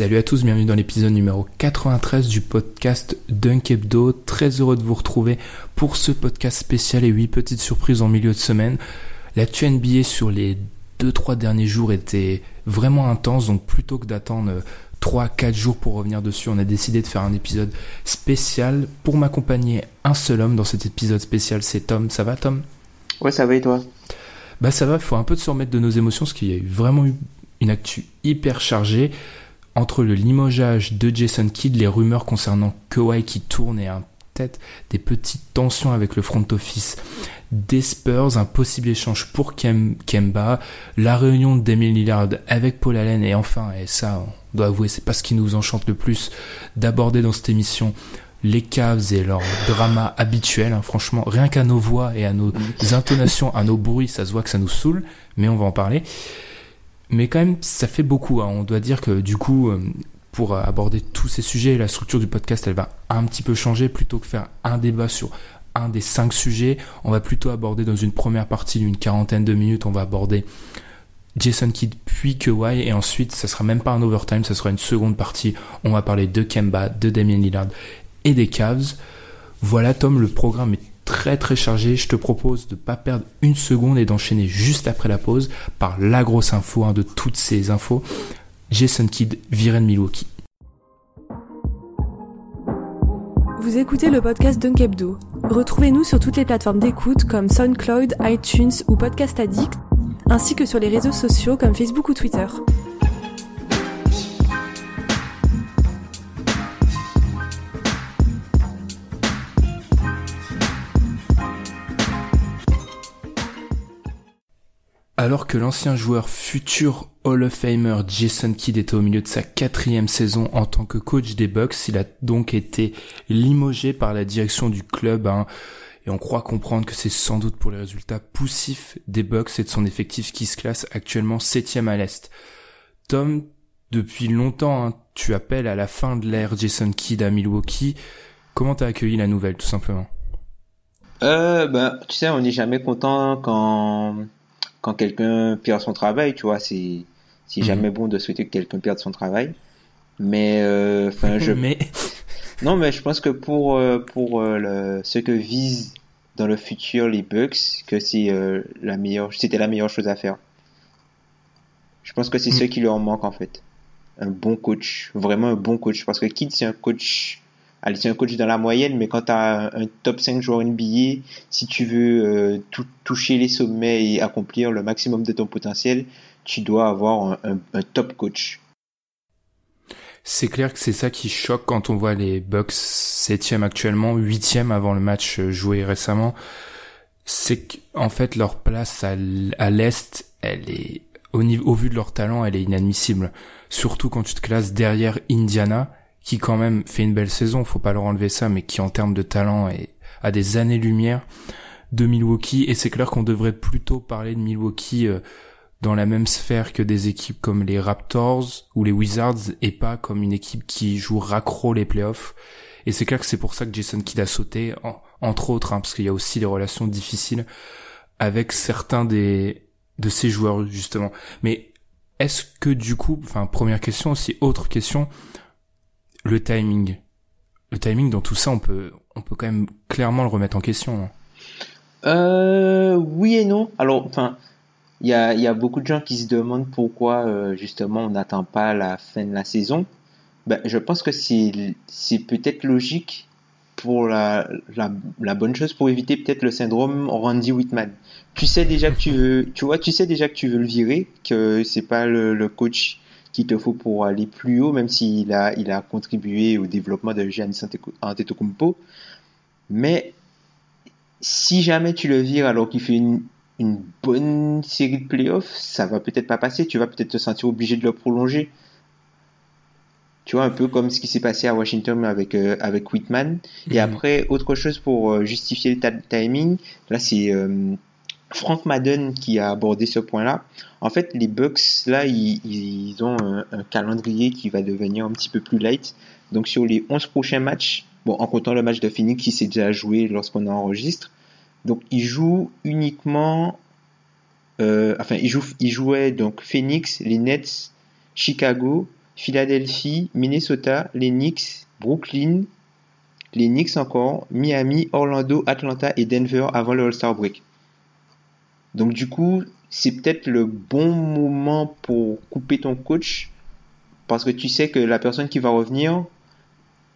Salut à tous, bienvenue dans l'épisode numéro 93 du podcast Dunk Hebdo. Très heureux de vous retrouver pour ce podcast spécial et 8 petites surprises en milieu de semaine. L'actu NBA sur les 2-3 derniers jours était vraiment intense, donc plutôt que d'attendre 3-4 jours pour revenir dessus, on a décidé de faire un épisode spécial. Pour m'accompagner, un seul homme dans cet épisode spécial, c'est Tom. Ça va Tom? Ouais, ça va et toi? Bah ça va, il faut un peu se remettre de nos émotions parce qu'il y a eu vraiment eu une actu hyper chargée entre le limogeage de Jason Kidd, les rumeurs concernant Kawhi qui tourne et un- peut-être des petites tensions avec le front office des Spurs, un possible échange pour Kem- Kemba, la réunion de Damian Lillard avec Paul Allen et enfin, et ça on doit avouer c'est pas ce qui nous enchante le plus d'aborder dans cette émission les Cavs et leur drama habituel, hein. franchement, rien qu'à nos voix et à nos intonations, à nos bruits, ça se voit que ça nous saoule, mais on va en parler. Mais quand même, ça fait beaucoup. hein. On doit dire que du coup, euh, pour aborder tous ces sujets, la structure du podcast, elle va un petit peu changer. Plutôt que faire un débat sur un des cinq sujets, on va plutôt aborder dans une première partie d'une quarantaine de minutes, on va aborder Jason Kidd puis Kawhi et ensuite ça sera même pas un overtime, ça sera une seconde partie. On va parler de Kemba, de Damien Lillard et des Cavs. Voilà Tom, le programme est très très chargé. Je te propose de pas perdre une seconde et d'enchaîner juste après la pause par la grosse info hein, de toutes ces infos. Jason Kidd viré de Milwaukee. Vous écoutez le podcast Dunk Hebdo. Retrouvez-nous sur toutes les plateformes d'écoute comme SoundCloud, iTunes ou Podcast Addict, ainsi que sur les réseaux sociaux comme Facebook ou Twitter. Alors que l'ancien joueur futur Hall of Famer Jason Kidd était au milieu de sa quatrième saison en tant que coach des Bucks, il a donc été limogé par la direction du club. hein, et on croit comprendre que c'est sans doute pour les résultats poussifs des Bucks et de son effectif qui se classe actuellement septième à l'Est. Tom, depuis longtemps, hein, tu appelles à la fin de l'ère Jason Kidd à Milwaukee. Comment t'as accueilli la nouvelle, tout simplement? Euh, ben, Tu sais, on n'est jamais content quand, quand quelqu'un perd son travail, tu vois. C'est c'est Mhm. jamais bon de souhaiter que quelqu'un perde son travail. Mais, euh, enfin, je... Mais Non, mais je pense que pour, euh, pour euh, le, ce que visent dans le futur les Bucks, que c'est euh, la meilleure, c'était la meilleure chose à faire. Je pense que c'est Mm. ce qui leur manque en fait. Un bon coach, vraiment un bon coach. Parce que Kidd, c'est un coach, allez, c'est un coach dans la moyenne, mais quand tu as un, un top 5 joueur NBA, si tu veux euh, tou- toucher les sommets et accomplir le maximum de ton potentiel, tu dois avoir un, top coach. C'est clair que c'est ça qui choque quand on voit les Bucks septième actuellement, huitième avant le match euh, joué récemment. C'est qu'en fait leur place à l'est, elle est au niveau, au vu de leur talent, elle est inadmissible. Surtout quand tu te classes derrière Indiana, qui quand même fait une belle saison, faut pas leur enlever ça, mais qui en termes de talent est à des années-lumière de Milwaukee. Et c'est clair qu'on devrait plutôt parler de Milwaukee euh, dans la même sphère que des équipes comme les Raptors ou les Wizards et pas comme une équipe qui joue raccro les playoffs. Et c'est clair que c'est pour ça que Jason Kidd a sauté, en- entre autres, hein, parce qu'il y a aussi des relations difficiles avec certains des de ces joueurs justement. Mais est-ce que du coup, enfin première question aussi, autre question, le timing. le timing dans tout ça, on peut, on peut quand même clairement le remettre en question. Hein. Euh, oui et non. Alors, enfin, il y a, beaucoup de gens qui se demandent pourquoi euh, justement on n'attend pas la fin de la saison. Ben, je pense que c'est, peut-être logique pour la, la, bonne chose pour éviter peut-être le syndrome Randy Whitman. Tu sais déjà que tu veux, tu vois, tu sais déjà que tu veux le virer, que c'est pas le coach qu'il te faut pour aller plus haut, même s'il a, il a contribué au développement de Giannis Antetokounmpo. Mais si jamais tu le vires alors qu'il fait une, une bonne série de playoffs, ça va peut-être pas passer. Tu vas peut-être te sentir obligé de le prolonger. Tu vois, un peu comme ce qui s'est passé à Washington avec, euh, avec Whitman. Et mhm. après, autre chose pour euh, justifier le timing, là, c'est euh, Frank Madden qui a abordé ce point-là. En fait, les Bucks, là, ils, ils ont un, calendrier qui va devenir un petit peu plus light. Donc, sur les 11 prochains matchs, bon, en comptant le match de Phoenix qui s'est déjà joué lorsqu'on enregistre, donc il joue uniquement, euh, enfin il, joue, il jouait donc Phoenix, les Nets, Chicago, Philadelphie, Minnesota, les Knicks, Brooklyn, les Knicks encore, Miami, Orlando, Atlanta et Denver avant le All-Star Break. Donc du coup, c'est peut-être le bon moment pour couper ton coach parce que tu sais que la personne qui va revenir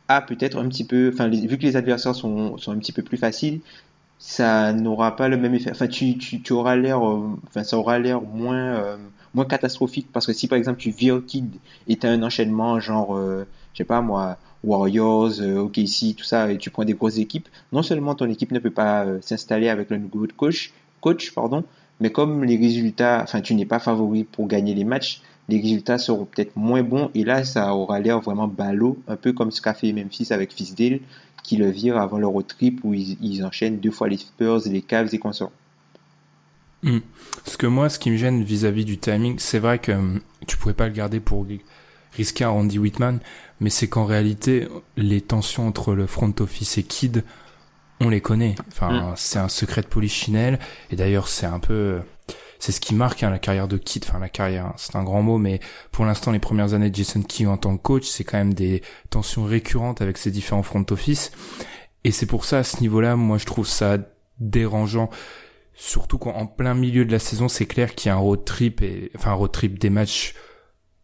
a peut-être un petit peu, enfin vu que les adversaires sont, sont un petit peu plus faciles, ça n'aura pas le même effet. Enfin, tu, tu, auras l'air, euh, enfin, ça aura l'air moins, euh, moins catastrophique parce que si par exemple tu vires Kid et t'as un enchaînement genre, euh, je sais pas moi, Warriors, OKC, tout ça, et tu prends des grosses équipes, non seulement ton équipe ne peut pas s'installer avec le nouveau coach, coach, pardon, mais comme les résultats, enfin, tu n'es pas favori pour gagner les matchs, les résultats seront peut-être moins bons et là, ça aura l'air vraiment ballot, un peu comme ce qu'a fait Memphis avec Fisdale, qui le virent avant le road trip où ils, enchaînent deux fois les Spurs, les Cavs et consorts. Hmm. Parce que moi, ce qui me gêne vis-à-vis du timing, c'est vrai que hum, tu pouvais pas le garder pour risquer un Randy Whitman, mais c'est qu'en réalité, les tensions entre le front office et Kid, on les connaît. Enfin, hmm. c'est un secret de polichinelle. Et d'ailleurs, c'est un peu c'est ce qui marque hein, la carrière de Kidd. Enfin, la carrière, hein, c'est un grand mot, mais pour l'instant, les premières années de Jason Kidd en tant que coach, c'est quand même des tensions récurrentes avec ses différents front office. Et c'est pour ça, à ce niveau-là, moi, je trouve ça dérangeant. Surtout quand en plein milieu de la saison, c'est clair qu'il y a un road trip et, enfin, un road trip des matchs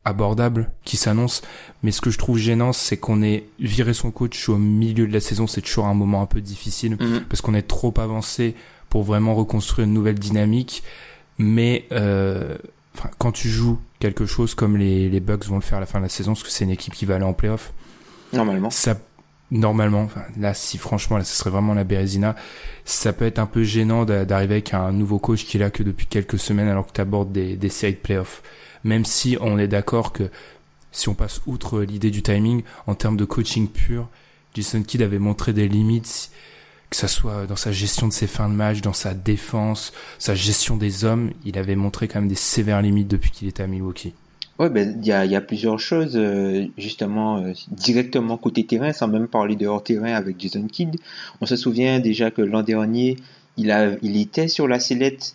abordables qui s'annoncent. Mais ce que je trouve gênant, c'est qu'on ait viré son coach au milieu de la saison. C'est toujours un moment un peu difficile mhm. parce qu'on est trop avancé pour vraiment reconstruire une nouvelle dynamique mais euh, quand tu joues quelque chose comme les, les Bucks vont le faire à la fin de la saison, parce que c'est une équipe qui va aller en playoff. Normalement. Ça, normalement, là, si franchement, là, ce serait vraiment la Bérésina, ça peut être un peu gênant d'arriver avec un nouveau coach qui est là que depuis quelques semaines alors que tu abordes des, des séries de playoffs. Même si on est d'accord que si on passe outre l'idée du timing, en termes de coaching pur, Jason Kidd avait montré des limites que ça soit dans sa gestion de ses fins de match, dans sa défense, sa gestion des hommes, il avait montré quand même des sévères limites depuis qu'il était à Milwaukee. Ouais, ben il y a, plusieurs choses euh, justement euh, directement côté terrain, sans même parler de hors terrain avec Jason Kidd. On se souvient déjà que l'an dernier, il il était sur la sellette.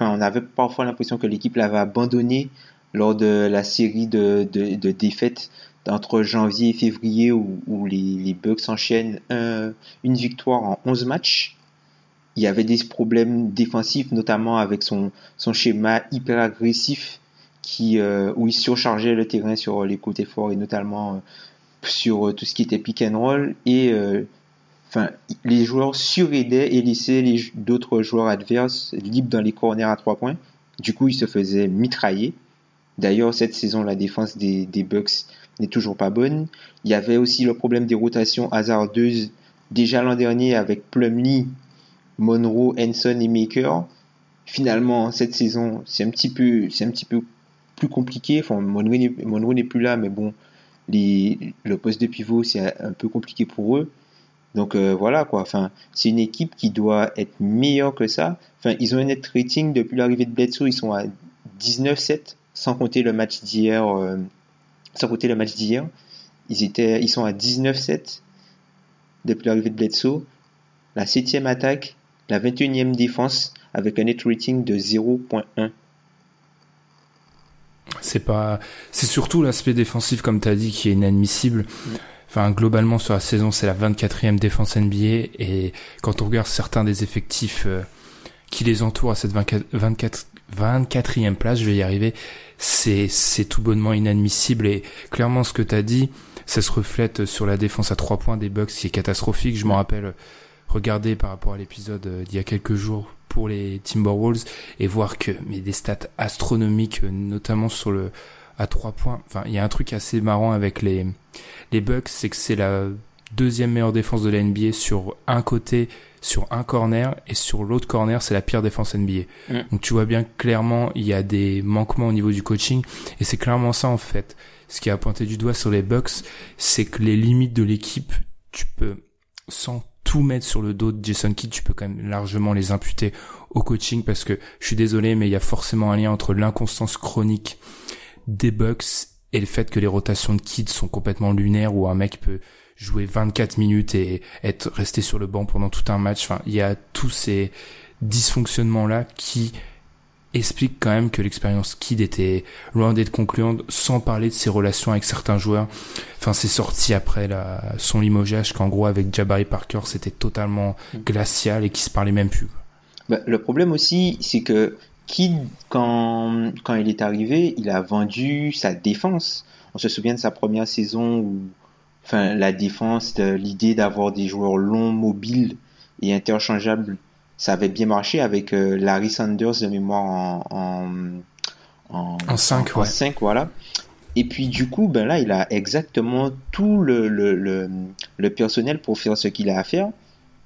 On avait parfois l'impression que l'équipe l'avait abandonné lors de la série de, de, défaites entre janvier et février où, les, les, Bucks enchaînent une victoire en 11 matchs. Il y avait des problèmes défensifs, notamment avec son, son schéma hyper agressif qui, euh, où il surchargeait le terrain sur les côtés forts et notamment euh, sur tout ce qui était pick and roll. Et euh, enfin, les joueurs suraidaient et laissaient d'autres joueurs adverses libres dans les corners à trois points. Du coup, ils se faisaient mitrailler. D'ailleurs, cette saison, la défense des, Bucks n'est toujours pas bonne. Il y avait aussi le problème des rotations hasardeuses déjà l'an dernier avec Plumlee, Monroe, Henson et Maker. Finalement, cette saison, c'est un petit peu, c'est un petit peu plus compliqué. Enfin, Monroe n'est plus là, mais bon, le poste de pivot, c'est un peu compliqué pour eux. Donc euh, voilà quoi. Enfin, c'est une équipe qui doit être meilleure que ça. Enfin, ils ont un net rating depuis l'arrivée de Bledsoe, ils sont à 19-7, sans compter le match d'hier euh, sans compter le match d'hier. Ils, étaient, ils sont à 19-7 depuis l'arrivée de Bledsoe. La 7 attaque, la 21e défense avec un net rating de 0.1. C'est pas, c'est surtout l'aspect défensif, comme tu as dit, qui est inadmissible. Enfin, globalement, sur la saison, c'est la 24e défense NBA. Et quand on regarde certains des effectifs euh, qui les entourent à cette 24, 24, 24e place, je vais y arriver, c'est, c'est tout bonnement inadmissible. Et clairement, ce que tu as dit, ça se reflète sur la défense à 3 points des Bucks qui est catastrophique. Je me rappelle regarder par rapport à l'épisode euh, d'il y a quelques jours pour les Timberwolves et voir que mais des stats astronomiques euh, notamment sur le à 3 points. Enfin, il y a un truc assez marrant avec les les Bucks, c'est que c'est la deuxième meilleure défense de la NBA sur un côté, sur un corner, et sur l'autre corner, c'est la pire défense NBA. Mm. Donc tu vois bien clairement, il y a des manquements au niveau du coaching, et c'est clairement ça en fait. Ce qui a pointé du doigt sur les Bucks, c'est que les limites de l'équipe, tu peux, sans tout mettre sur le dos de Jason Kidd, tu peux quand même largement les imputer au coaching, parce que je suis désolé, mais il y a forcément un lien entre l'inconstance chronique des Bucks et le fait que les rotations de Kidd sont complètement lunaires, où un mec peut jouer 24 minutes et être resté sur le banc pendant tout un match. Enfin, il y a tous ces dysfonctionnements-là qui expliquent quand même que l'expérience Kid était loin d'être concluante, sans parler de ses relations avec certains joueurs. Enfin, c'est sorti après la, son limogeage qu'en gros avec Jabari Parker, c'était totalement glacial et qui se parlait même plus. Bah, le problème aussi, c'est que Kid, quand, quand il est arrivé, il a vendu sa défense. On se souvient de sa première saison où enfin, la défense, l'idée d'avoir des joueurs longs, mobiles et interchangeables, ça avait bien marché avec euh, Larry Sanders de mémoire en, en, en, En cinq, en ouais. cinq, voilà. Et puis du coup, ben là, il a exactement tout le, le, le, le personnel pour faire ce qu'il a à faire.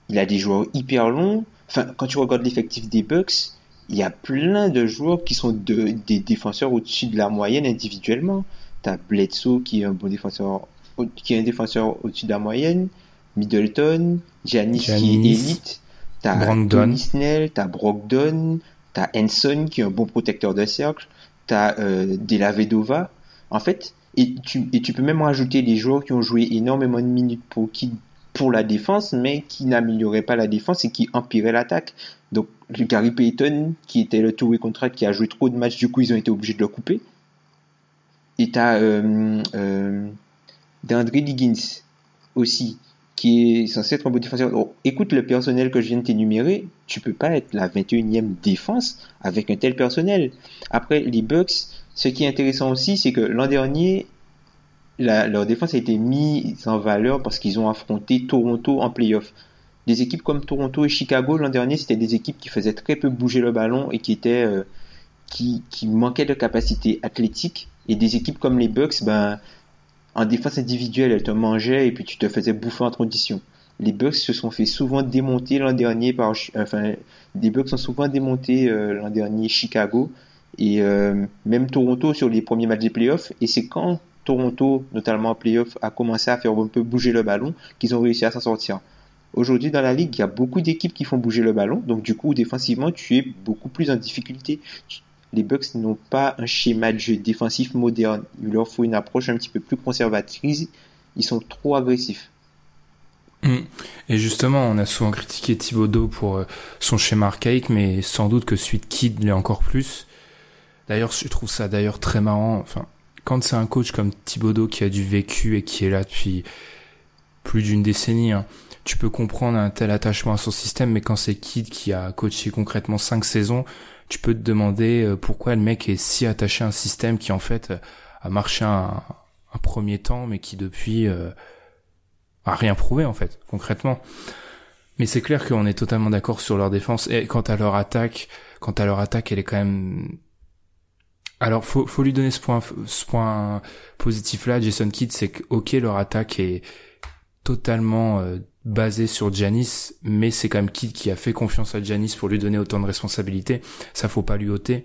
Il a des joueurs hyper longs. Enfin, quand tu regardes l'effectif des Bucks, il y a plein de joueurs qui sont de, des défenseurs au-dessus de la moyenne individuellement. T'as Bledsoe qui est un bon défenseur, qui est un défenseur au-dessus de la moyenne. Middleton, Giannis, qui est Giannis, élite. T'as Snell, t'as Brogdon, t'as Henson qui est un bon protecteur de cercle, t'as euh, Della Vedova. En fait, et tu, et tu peux même rajouter des joueurs qui ont joué énormément de minutes pour qui pour la défense, mais qui n'amélioraient pas la défense et qui empiraient l'attaque. Gary Payton, qui était le two-way contract, qui a joué trop de matchs, du coup, ils ont été obligés de le couper. Et t'as euh, euh, d'André Liggins aussi, qui est censé être un bon défenseur. Écoute le personnel que je viens de t'énumérer, tu peux pas être la 21e défense avec un tel personnel. Après, les Bucks, ce qui est intéressant aussi, c'est que l'an dernier, leur défense a été mise en valeur parce qu'ils ont affronté Toronto en playoff. Des équipes comme Toronto et Chicago l'an dernier, c'était des équipes qui faisaient très peu bouger le ballon et qui étaient euh, qui, manquaient de capacité athlétique. Et des équipes comme les Bucks, ben en défense individuelle, elles te mangeaient et puis tu te faisais bouffer en transition. Les Bucks se sont fait souvent démonter l'an dernier par, enfin, les Bucks sont souvent démontés euh, l'an dernier Chicago et euh, même Toronto sur les premiers matchs des playoffs. Et c'est quand Toronto, notamment en playoffs, a commencé à faire un peu bouger le ballon qu'ils ont réussi à s'en sortir. Aujourd'hui, dans la ligue, il y a beaucoup d'équipes qui font bouger le ballon. Donc, du coup, défensivement, tu es beaucoup plus en difficulté. Les Bucks n'ont pas un schéma de jeu défensif moderne. Il leur faut une approche un petit peu plus conservatrice. Ils sont trop agressifs. Mm. Et justement, on a souvent critiqué Thibodeau pour euh, son schéma archaïque, mais sans doute que celui de Kidd l'est encore plus. D'ailleurs, je trouve ça d'ailleurs très marrant. Enfin, quand c'est un coach comme Thibodeau qui a du vécu et qui est là depuis plus d'une décennie, hein, tu peux comprendre un tel attachement à son système, mais quand c'est Kidd qui a coaché concrètement cinq saisons, tu peux te demander euh, pourquoi le mec est si attaché à un système qui en fait euh, a marché un, premier temps, mais qui depuis euh, a rien prouvé en fait, concrètement. Mais c'est clair qu'on est totalement d'accord sur leur défense et quant à leur attaque, quant à leur attaque, elle est quand même. Alors faut faut lui donner ce point ce point positif là, Jason Kidd, c'est que ok leur attaque est totalement basée sur Janis, mais c'est quand même Kidd qui a fait confiance à Janis pour lui donner autant de responsabilités. Ça faut pas lui ôter.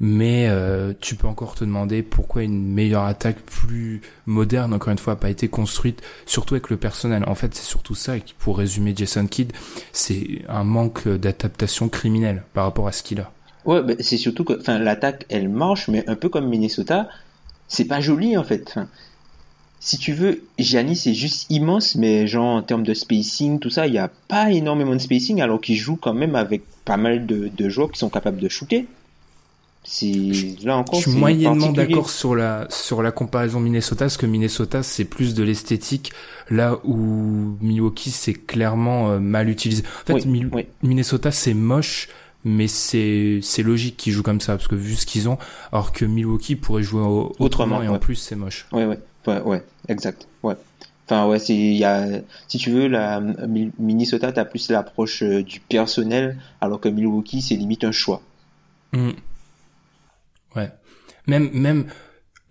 Mais euh, tu peux encore te demander pourquoi une meilleure attaque plus moderne, encore une fois, a pas été construite, surtout avec le personnel. En fait, c'est surtout ça, et qui, pour résumer Jason Kidd, c'est un manque d'adaptation criminelle par rapport à ce qu'il a. Ouais, c'est surtout que, l'attaque, elle marche, mais un peu comme Minnesota, c'est pas joli en fait. Si tu veux, Giannis c'est juste immense, mais genre en termes de spacing, tout ça, il n'y a pas énormément de spacing, alors qu'il joue quand même avec pas mal de, de joueurs qui sont capables de shooter. Là encore. Je suis moyennement d'accord sur la sur la comparaison Minnesota, parce que Minnesota c'est plus de l'esthétique, là où Milwaukee c'est clairement euh, mal utilisé. En fait, Oui, Mil- oui. Minnesota c'est moche, mais c'est c'est logique qu'ils jouent comme ça, parce que vu ce qu'ils ont, alors que Milwaukee pourrait jouer au- autrement, Autrement, et en plus c'est moche. Ouais, ouais, ouais, ouais, exact, ouais. Enfin, ouais, c'est, il y a, si tu veux, la Mi- Minnesota, t'as plus l'approche euh, du personnel, alors que Milwaukee, c'est limite un choix. Mm. Ouais. Même même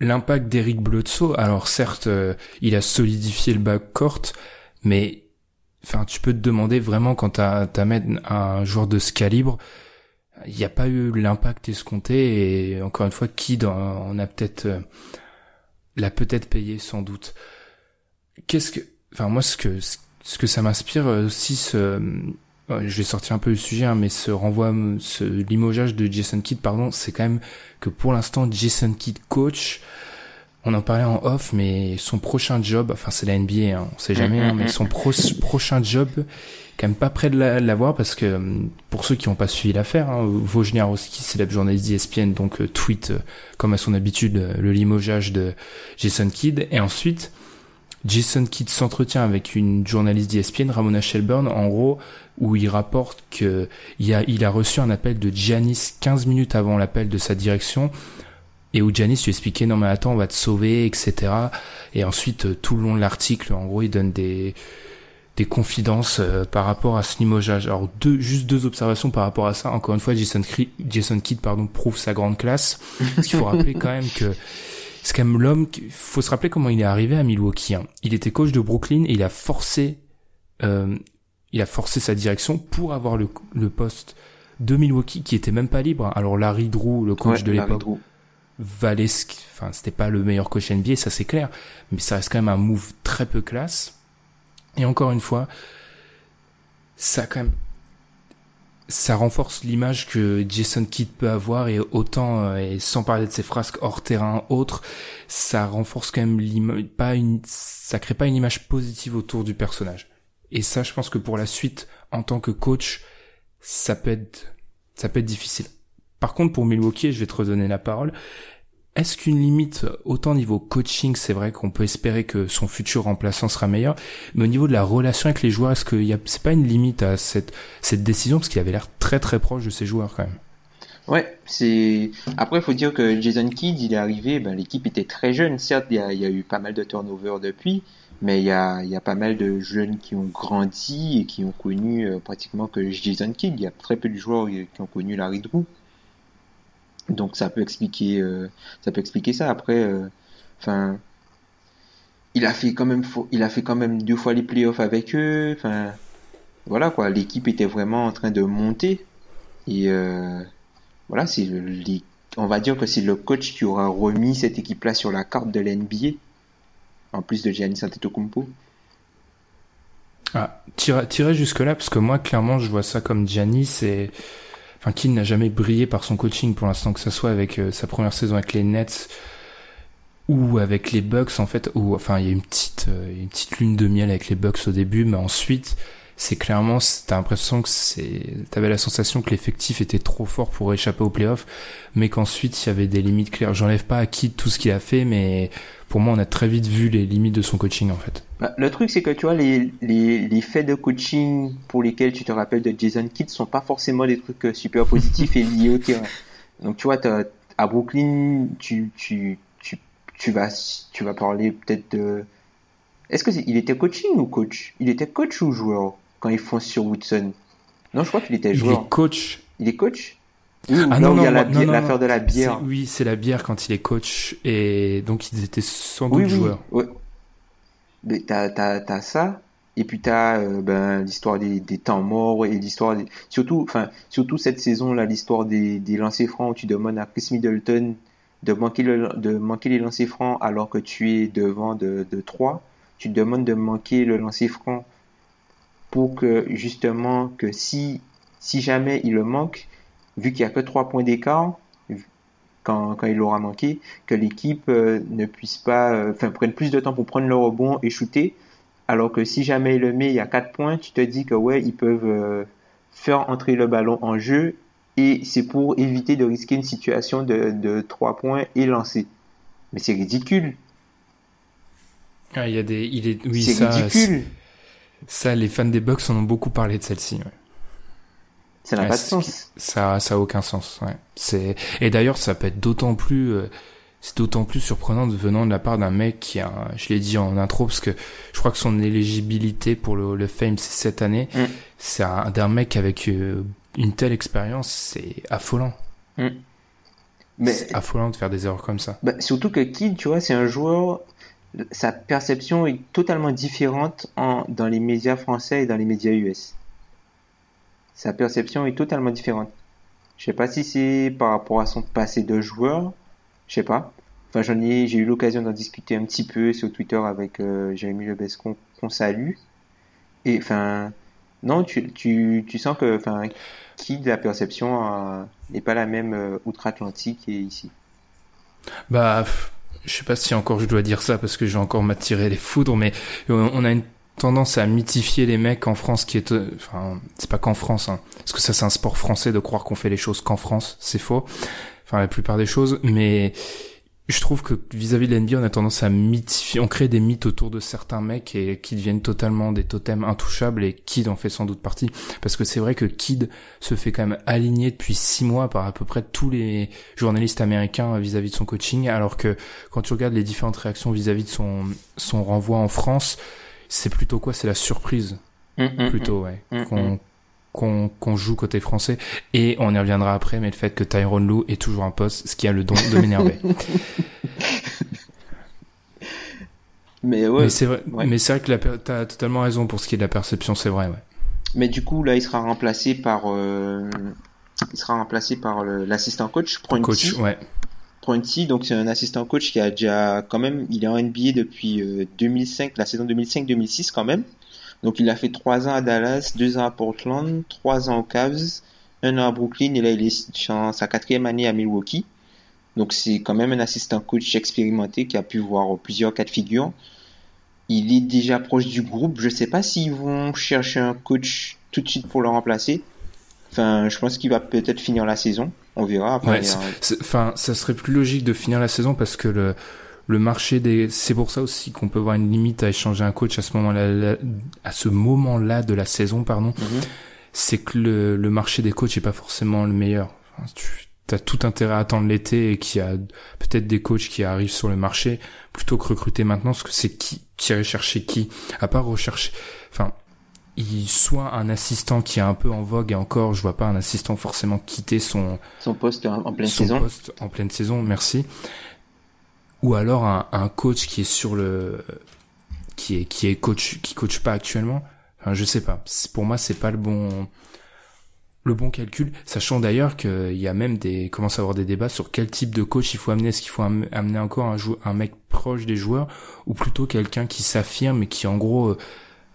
l'impact d'Eric Bledsoe. Alors certes, euh, il a solidifié le backcourt, mais enfin, tu peux te demander vraiment quand t'as t'amènes un joueur de ce calibre, il n'y a pas eu l'impact escompté et encore une fois, qui dans, on a peut-être euh, l'a peut-être payé sans doute. Qu'est-ce que, enfin moi ce que ce que ça m'inspire euh, aussi ce euh, je vais sortir un peu du sujet, hein, mais ce renvoi, ce limogeage de Jason Kidd, pardon, c'est quand même que pour l'instant, Jason Kidd coach, on en parlait en off, mais son prochain job, enfin c'est la NBA, hein, on sait jamais, hein, mais son pro- prochain job, quand même pas près de la- l'avoir parce que hum, pour ceux qui n'ont pas suivi l'affaire, hein, Wojnarowski, célèbre journaliste d'ESPN, donc euh, tweet euh, comme à son habitude euh, le limogeage de Jason Kidd, et ensuite Jason Kidd s'entretient avec une journaliste d'ESPN, Ramona Shelburne, en gros, où il rapporte que il a, il a reçu un appel de Giannis 15 minutes avant l'appel de sa direction, et où Giannis lui expliquait non mais attends on va te sauver, etc. Et ensuite euh, tout le long de l'article, en gros, il donne des des confidences euh, par rapport à ce limogeage. Alors deux, juste deux observations par rapport à ça. Encore une fois, Jason, Cri- Jason Kidd pardon prouve sa grande classe. Parce qu'il faut rappeler quand même que c'est quand même l'homme. qui- faut se rappeler comment il est arrivé à Milwaukee. hein. Il était coach de Brooklyn et il a forcé, euh, il a forcé sa direction pour avoir le, le poste de Milwaukee qui était même pas libre. hein. Alors Larry Drew, le coach Ouais, de l'époque. Valait, ce enfin c'était pas le meilleur coach NBA, ça c'est clair, mais ça reste quand même un move très peu classe. Et encore une fois, ça quand même, ça renforce l'image que Jason Kidd peut avoir et autant euh, et sans parler de ses frasques hors terrain autres, ça renforce quand même l'image, pas une, ça crée pas une image positive autour du personnage. Et ça, je pense que pour la suite, en tant que coach, ça peut être, ça peut être difficile. Par contre, pour Milwaukee, je vais te redonner la parole. Est-ce qu'une limite, autant niveau coaching, c'est vrai qu'on peut espérer que son futur remplaçant sera meilleur, mais au niveau de la relation avec les joueurs, est-ce a, c'est pas une limite à cette, décision? Parce qu'il avait l'air très très proche de ses joueurs quand même. Ouais. Après, il faut dire que Jason Kidd, il est arrivé, ben, l'équipe était très jeune. Certes, il y a, eu pas mal de turnover depuis, mais il y a, pas mal de jeunes qui ont grandi et qui ont connu euh, pratiquement que Jason Kidd. Il y a très peu de joueurs qui ont connu Larry Drew. Donc ça peut expliquer, euh, ça peut expliquer ça. Après, euh, enfin, il a fait quand même, il a fait quand même deux fois les playoffs avec eux. Voilà quoi. L'équipe était vraiment en train de monter et euh, voilà, c'est on va dire que c'est le coach qui aura remis cette équipe-là sur la carte de l'NBA, en plus de Giannis Antetokounmpo. Ah, tirer, tirer jusque-là, parce que moi, clairement, je vois ça comme Giannis et, enfin, qui n'a jamais brillé par son coaching pour l'instant, que ce soit avec euh, sa première saison avec les Nets ou avec les Bucks, en fait, où, enfin, il y a une petite, euh, une petite lune de miel avec les Bucks au début, mais ensuite, c'est clairement, t'as l'impression que c'est, t'avais la sensation que l'effectif était trop fort pour échapper aux playoffs, mais qu'ensuite, il y avait des limites claires. J'enlève pas à qui tout ce qu'il a fait, mais pour moi, on a très vite vu les limites de son coaching, en fait. Bah, le truc, c'est que tu vois, les, les, les faits de coaching pour lesquels tu te rappelles de Jason Kidd sont pas forcément des trucs euh, super positifs et liés au terrain. Donc, tu vois, à Brooklyn, tu, tu, tu, tu vas, tu vas parler peut-être de. Est-ce que c'est- il était coaching ou coach? Il était coach ou joueur? Quand ils font sur Woodson Non, je crois qu'il était Il joueur. est coach Il est coach? Oui, Ah là non, où il y a non, la non, non, l'affaire de la bière. Oui, c'est la bière quand il est coach et donc ils étaient sans doute Oui, oui, joueurs. ouais. Mais t'as, ça, et puis t'as euh, ben, l'histoire des, des temps morts et l'histoire des... surtout, enfin, surtout cette saison-là, l'histoire des, des lancers francs où tu demandes à Chris Middleton de manquer, le, de manquer les lancers francs alors que tu es devant de, de 3. Tu te demandes de manquer le lancer franc pour que justement que si, si jamais il le manque, vu qu'il y a que 3 points d'écart, quand, quand il l'aura manqué, que l'équipe euh, ne puisse pas, euh, enfin prenne plus de temps pour prendre le rebond et shooter, alors que si jamais il le met, il y a 4 points, tu te dis que ouais, ils peuvent euh, faire entrer le ballon en jeu et c'est pour éviter de risquer une situation de, de 3 points et lancer. Mais c'est ridicule. Ah, il y a des, il est, oui, c'est ça, ridicule. Ça, les fans des Bucks en ont beaucoup parlé de celle-ci. ouais. Ça n'a Ouais, pas de sens. Ça, ça a aucun sens. Ouais. C'est et d'ailleurs, ça peut être d'autant plus, euh, c'est d'autant plus surprenant de venant de la part d'un mec qui a, un- je l'ai dit en intro parce que je crois que son éligibilité pour le, le Fame c'est cette année. Mm. C'est un- d'un mec avec euh, une telle expérience, c'est affolant. Mais C'est affolant de faire des erreurs comme ça. bah, surtout que Kid, tu vois, c'est un joueur, sa perception est totalement différente en, dans les médias français et dans les médias US. Sa perception est totalement différente. Je sais pas si c'est par rapport à son passé de joueur, je sais pas. Enfin, j'en ai, j'ai eu l'occasion d'en discuter un petit peu sur Twitter avec euh, Jérémy Lebescon, qu'on salue. Et enfin, non, tu, tu, tu sens que, enfin, Kid, la perception euh, n'est pas la même euh, outre-Atlantique et ici? Bah, je sais pas si encore je dois dire ça parce que je vais encore m'attirer les foudres, mais on a une tendance à mythifier les mecs en France qui est, enfin, c'est pas qu'en France, hein, parce que ça c'est un sport français de croire qu'on fait les choses qu'en France, c'est faux. Enfin, la plupart des choses, mais je trouve que vis-à-vis de l'NBA, on a tendance à mythifier, on crée des mythes autour de certains mecs et qui deviennent totalement des totems intouchables et Kid en fait sans doute partie. Parce que c'est vrai que Kid se fait quand même aligner depuis six mois par à peu près tous les journalistes américains vis-à-vis de son coaching, alors que quand tu regardes les différentes réactions vis-à-vis de son, son renvoi en France, c'est plutôt quoi? C'est la surprise, plutôt, ouais. Mm, Qu'on, qu'on, joue côté français. Et on y reviendra après, mais le fait que Tyrone Lou est toujours un poste, ce qui a le don de m'énerver. Mais ouais. mais c'est vrai, ouais. mais c'est vrai que la, per- t'as totalement raison pour ce qui est de la perception, c'est vrai, ouais. Mais du coup, là, il sera remplacé par, euh, il sera remplacé par l'assistant coach, Prunty. Coach, ouais. Prunty, donc c'est un assistant coach qui a déjà, quand même, il est en NBA depuis euh, 2005, la saison 2005-2006 quand même. Donc il a fait trois ans à Dallas, deux ans à Portland, trois ans aux Cavs, un an à Brooklyn, et là il est dans sa quatrième année à Milwaukee. Donc c'est quand même un assistant coach expérimenté qui a pu voir plusieurs cas de figure. Il est déjà proche du groupe. Je sais pas s'ils vont chercher un coach tout de suite pour le remplacer. Enfin, je pense qu'il va peut-être finir la saison. On verra. Après, Ouais, a- c'est- Enfin, ça serait plus logique de finir la saison parce que le le marché des c'est pour ça aussi qu'on peut voir une limite à échanger un coach à ce moment-là là- à ce moment-là de la saison pardon Mhm. c'est que le, le marché des coachs est pas forcément le meilleur Enfin, tu as tout intérêt à attendre l'été et qu'il y a peut-être des coachs qui arrivent sur le marché plutôt que recruter maintenant parce que c'est qui qui irait chercher qui? À part rechercher enfin il soit un assistant qui est un peu en vogue et encore je vois pas un assistant forcément quitter son son poste en, en pleine son saison. poste en pleine saison, merci. Ou alors un, coach qui est sur le qui est qui est coach qui coach pas actuellement. Enfin, je sais pas. Pour moi, c'est pas le bon le bon calcul, sachant d'ailleurs qu'il y a même des commence à avoir des débats sur quel type de coach il faut amener. Est-ce qu'il faut am- amener encore un jou- un mec proche des joueurs ou plutôt quelqu'un qui s'affirme et qui en gros euh,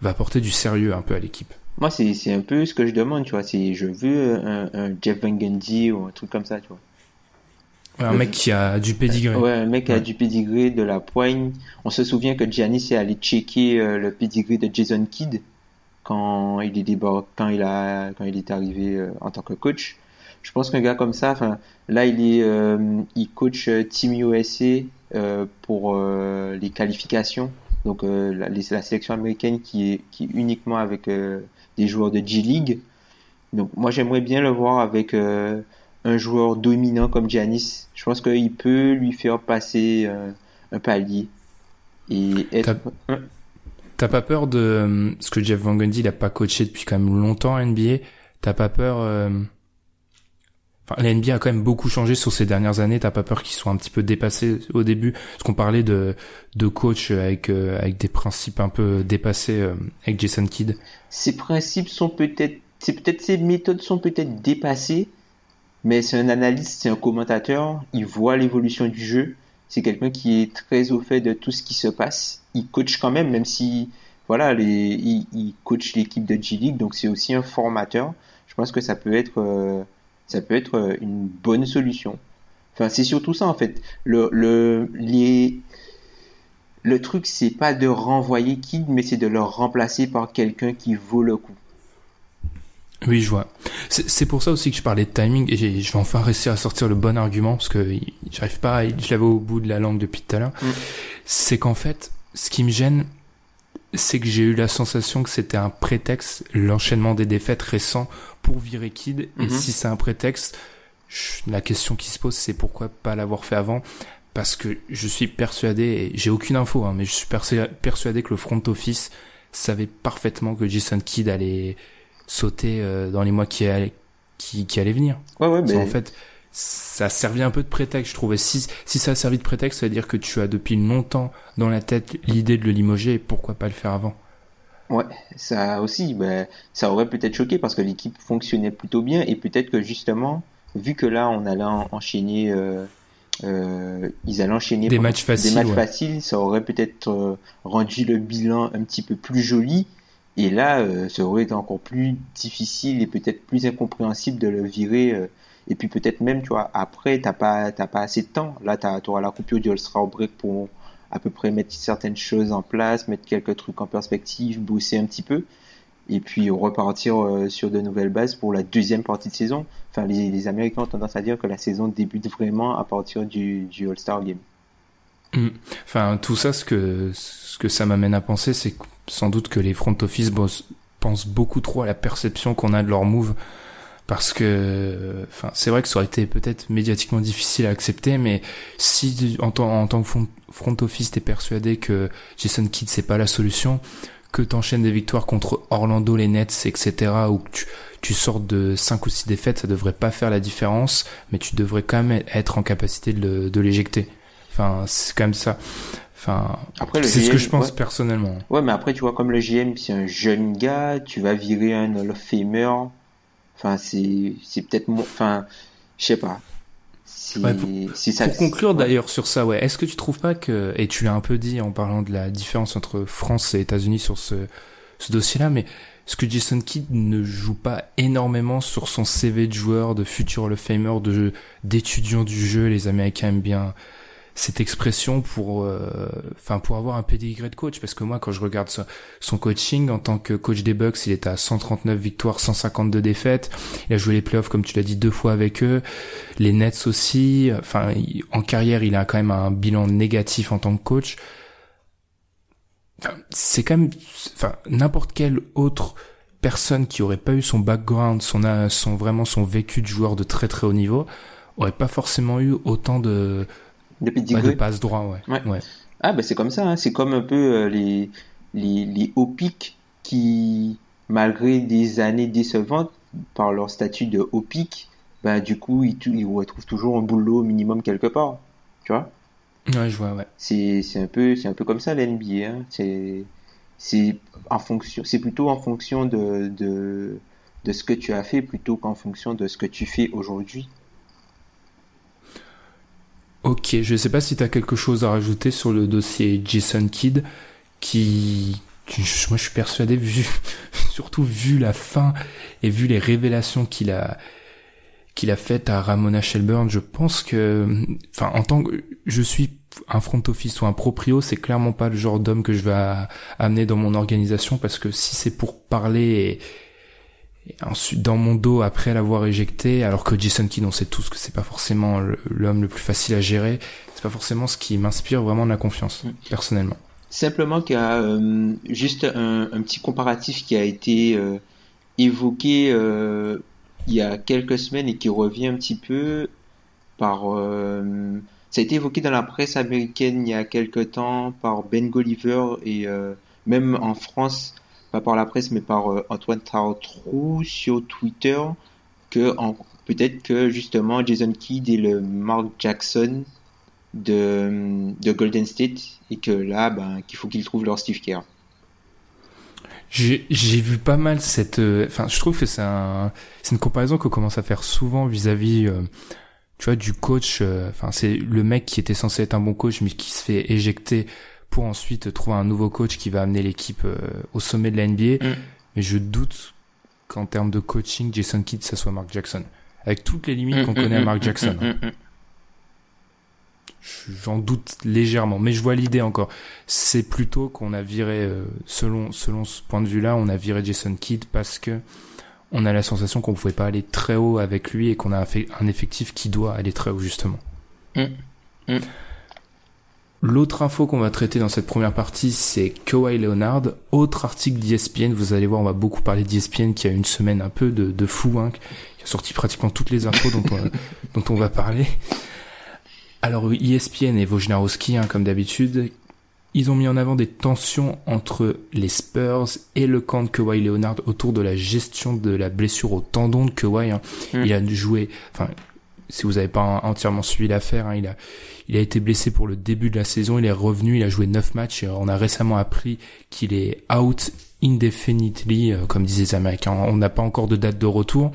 va apporter du sérieux un peu à l'équipe? Moi, c'est, un peu ce que je demande, tu vois. C'est, je veux un, un Jeff Van Gundy ou un truc comme ça, tu vois. Un mec qui a du pédigré. Ouais, un mec qui a du pedigree, de la poigne. On se souvient que Giannis est allé checker euh, le pedigree de Jason Kidd quand il est débar- quand il a, quand il est arrivé euh, en tant que coach. Je pense qu'un gars comme ça, enfin, là, il est, euh, il coach Team USA pour les qualifications. Donc, la, les- la sélection américaine qui est, qui est uniquement avec des joueurs de G League. Donc, moi, j'aimerais bien le voir avec un joueur dominant comme Giannis. Je pense qu'il peut lui faire passer euh, un palier et être. T'as pas peur de euh, ce que Jeff Van Gundy il a pas coaché depuis quand même longtemps NBA. T'as pas peur euh, Enfin, la NBA a quand même beaucoup changé sur ces dernières années. T'as pas peur qu'ils soient un petit peu dépassés au début Parce qu'on parlait de de coach avec euh, avec des principes un peu dépassés euh, avec Jason Kidd. Ses principes sont peut-être, c'est peut-être ses méthodes sont peut-être dépassées, mais c'est un analyste, c'est un commentateur. Il voit l'évolution du jeu. C'est quelqu'un qui est très au fait de tout ce qui se passe. Il coach quand même, même si voilà, il, coach l'équipe de G League, donc c'est aussi un formateur. Je pense que ça peut être euh, ça peut être euh, une bonne solution. Enfin, c'est surtout ça en fait. Le, le, les, le truc, c'est pas de renvoyer Kid, mais c'est de le remplacer par quelqu'un qui vaut le coup. Oui, je vois. C'est pour ça aussi que je parlais de timing et je vais enfin réussir à sortir le bon argument parce que j'arrive pas, je l'avais au bout de la langue depuis tout à l'heure. Mm. C'est qu'en fait, ce qui me gêne, c'est que j'ai eu la sensation que c'était un prétexte, l'enchaînement des défaites récents pour virer Kid. Et mm-hmm. si c'est un prétexte, la question qui se pose, c'est pourquoi pas l'avoir fait avant? Parce que je suis persuadé, et j'ai aucune info, hein, mais je suis persuadé que le front office savait parfaitement que Jason Kidd allait sauter euh, dans les mois qui allaient, qui, qui allaient venir. Ouais, ouais, mais... En fait, ça a servi un peu de prétexte, je trouvais. Si, si ça a servi de prétexte, ça veut dire que tu as depuis longtemps dans la tête l'idée de le limoger et pourquoi pas le faire avant. Ouais, ça aussi, ben, ça aurait peut-être choqué parce que l'équipe fonctionnait plutôt bien et peut-être que justement, vu que là on allait enchaîner, euh, euh, ils allaient enchaîner des matchs faciles, des matchs faciles, ça aurait peut-être euh, rendu le bilan un petit peu plus joli. Et là, euh, ça aurait été encore plus difficile et peut-être plus incompréhensible de le virer. Euh, et puis peut-être même, tu vois, après, t'as pas, pas assez de temps. Là, tu auras la coupure du All-Star Break pour à peu près mettre certaines choses en place, mettre quelques trucs en perspective, bosser un petit peu et puis repartir euh, sur de nouvelles bases pour la deuxième partie de saison. Enfin, les, Américains ont tendance à dire que la saison débute vraiment à partir du, du All-Star Game. Mm. Enfin, tout ça, ce que, ce que ça m'amène à penser, c'est sans doute que les front office pensent beaucoup trop à la perception qu'on a de leur move. Parce que, enfin, c'est vrai que ça aurait été peut-être médiatiquement difficile à accepter, mais si en, tant, que front office t'es persuadé que Jason Kidd c'est pas la solution, que t'enchaînes des victoires contre Orlando, les Nets, etc., ou que tu, sortes de 5 ou 6 défaites, ça devrait pas faire la différence, mais tu devrais quand même être en capacité de l'éjecter. Enfin, c'est quand même ça. Enfin, c'est ce que je pense personnellement. Ouais, mais après, tu vois, comme le GM, c'est un jeune gars, tu vas virer un Hall of Famer. Enfin, c'est, c'est peut-être, enfin, je sais pas pour, conclure d'ailleurs sur ça, ouais, est-ce que tu trouves pas que, et tu l'as un peu dit en parlant de la différence entre France et États-Unis sur ce, ce dossier-là, mais est-ce que Jason Kidd ne joue pas énormément sur son CV de joueur, de futur of Famer, de d'étudiant du jeu Les Américains aiment bien cette expression pour, euh, enfin, pour avoir un pédigré de coach. Parce que moi, quand je regarde son coaching en tant que coach des Bucks, il est à 139 victoires, 152 défaites. Il a joué les playoffs, comme tu l'as dit, deux fois avec eux. Les Nets aussi. Enfin, en carrière, il a quand même un bilan négatif en tant que coach. c'est quand même, enfin, n'importe quelle autre personne qui aurait pas eu son background, son, son vraiment son vécu de joueur de très très haut niveau, aurait pas forcément eu autant de de de passe droit, ouais. ouais. Ah, bah c'est comme ça, hein. c'est comme un peu euh, les, les, les hauts pics qui, malgré des années décevantes, par leur statut de haut pic, bah du coup, ils, ils retrouvent toujours un boulot minimum quelque part. Tu vois? Ouais, je vois, ouais. C'est, c'est un peu, c'est un peu comme ça l'NBA. Hein. C'est, c'est en fonction, c'est plutôt en fonction de, de, de ce que tu as fait plutôt qu'en fonction de ce que tu fais aujourd'hui. Ok, je ne sais pas si tu as quelque chose à rajouter sur le dossier Jason Kidd, qui, moi je suis persuadé, vu, surtout vu la fin et vu les révélations qu'il a, qu'il a faites à Ramona Shelburne, je pense que, enfin, en tant que, je suis un front office ou un proprio, c'est clairement pas le genre d'homme que je vais amener dans mon organisation parce que si c'est pour parler ensuite, dans mon dos, après l'avoir éjecté, alors que Jason Kidd, on sait tous que c'est pas forcément l'homme le plus facile à gérer, c'est pas forcément ce qui m'inspire vraiment de la confiance, personnellement. Simplement qu'il y a euh, juste un, petit comparatif qui a été euh, évoqué euh, il y a quelques semaines et qui revient un petit peu par... ça a été évoqué dans la presse américaine il y a quelques temps par Ben Golliver et même en France pas par la presse, mais par euh, Antoine Tartrou sur Twitter, que peut-être que justement Jason Kidd est le Mark Jackson de, de Golden State et que là, ben, qu'il faut qu'ils trouvent leur Steve Kerr. J'ai vu pas mal cette. Euh, enfin, je trouve que c'est un, une comparaison qu'on commence à faire souvent vis-à-vis, euh, tu vois, du coach. Enfin, c'est le mec qui était censé être un bon coach, mais qui se fait éjecter pour ensuite trouver un nouveau coach qui va amener l'équipe euh, au sommet de la NBA. Mm. Mais je doute qu'en termes de coaching, Jason Kidd, ça soit Mark Jackson. Avec toutes les limites qu'on mm, connaît à mm, Mark Jackson. J'en doute légèrement, mais je vois l'idée encore. C'est plutôt qu'on a viré, euh, selon selon ce point de vue-là, on a viré Jason Kidd parce que on a la sensation qu'on pouvait pas aller très haut avec lui et qu'on a un effectif qui doit aller très haut justement. Mm. Mm. L'autre info qu'on va traiter dans cette première partie, c'est Kawhi Leonard. Autre article d'ESPN, vous allez voir, on va beaucoup parler d'ESPN qui a une semaine un peu de, fou, hein, qui a sorti pratiquement toutes les infos dont, on, dont on va parler. Alors ESPN et Wojnarowski, hein, comme d'habitude, ils ont mis en avant des tensions entre les Spurs et le camp de Kawhi Leonard autour de la gestion de la blessure au tendon de Kawhi. Hein. Mm. Il a joué, enfin, si vous n'avez pas entièrement suivi l'affaire, hein, il a il a été blessé pour le début de la saison, il est revenu, il a joué 9 matchs et on a récemment appris qu'il est out indefinitely, euh, comme disaient les Américains. On n'a pas encore de date de retour.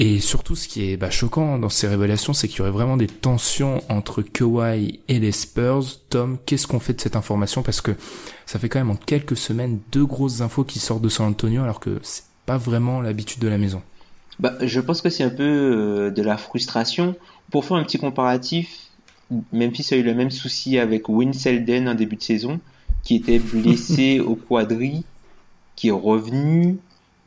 Et surtout, ce qui est bah, choquant dans ces révélations, c'est qu'il y aurait vraiment des tensions entre Kawhi et les Spurs. Tom, qu'est-ce qu'on fait de cette information? Parce que ça fait quand même en quelques semaines deux grosses infos qui sortent de San Antonio, alors que c'est pas vraiment l'habitude de la maison. Bah, je pense que c'est un peu euh, de la frustration. Pour faire un petit comparatif, Memphis a eu le même souci avec Win Selden en début de saison, qui était blessé au quadri, qui est revenu,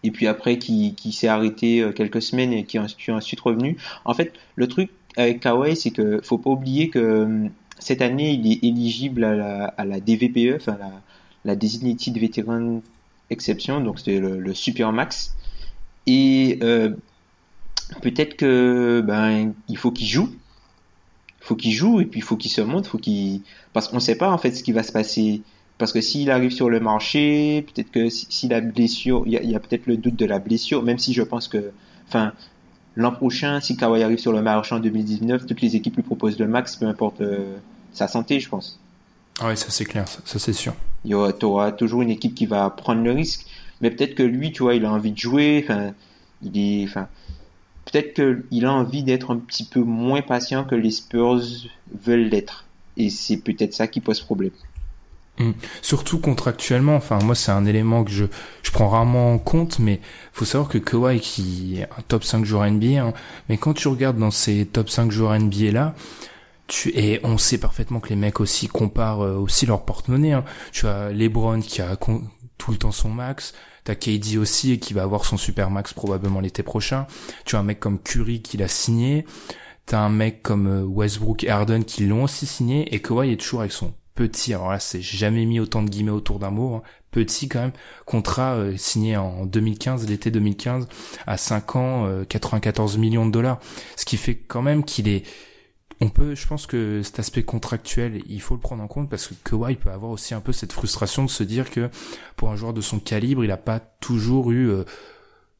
et puis après qui, qui s'est arrêté euh, quelques semaines et qui est ensuite revenu. En fait, le truc avec Kawhi, c'est que faut pas oublier que euh, cette année, il est éligible à la, à la DVPE, enfin la, la Designated Veteran Exception, donc c'est le, le, Super Max. Et euh, peut-être que ben il faut qu'il joue faut qu'il joue et puis il faut qu'il se montre, faut qu'il parce qu'on sait pas en fait ce qui va se passer. Parce que s'il arrive sur le marché, peut-être que si, la blessure, il y a, peut-être le doute de la blessure, même si je pense que, enfin, l'an prochain, si Kawhi arrive sur le marché en 2019, toutes les équipes lui proposent le max, peu importe euh, sa santé, je pense. Ah oui, ça c'est clair, ça, c'est sûr. Il y aura, toujours une équipe qui va prendre le risque, mais peut-être que lui, tu vois, il a envie de jouer, enfin, il est, enfin, peut-être qu'il a envie d'être un petit peu moins patient que les Spurs veulent l'être. Et c'est peut-être ça qui pose problème. Hmm. Surtout contractuellement, enfin moi c'est un élément que je, prends rarement en compte, mais faut savoir que Kawhi qui est un top 5 joueur NBA, hein, mais quand tu regardes dans ces top 5 joueurs NBA là, tu, et on sait parfaitement que les mecs aussi comparent euh, aussi leur porte-monnaie. Hein. Tu as LeBron qui a tout le temps son max, T'as KD aussi et qui va avoir son super max probablement l'été prochain. Tu as un mec comme Curry qui l'a signé. T'as un mec comme euh, Westbrook et Harden qui l'ont aussi signé et Kawhi est toujours avec son petit, alors là c'est jamais mis autant de guillemets autour d'un mot, hein. petit quand même, contrat euh, signé en 2015, l'été 2015, à 5 ans, 94 euh, millions de dollars. Ce qui fait quand même qu'il est on peut, je pense que cet aspect contractuel, il faut le prendre en compte parce que Kawhi peut avoir aussi un peu cette frustration de se dire que pour un joueur de son calibre, il n'a pas toujours eu euh,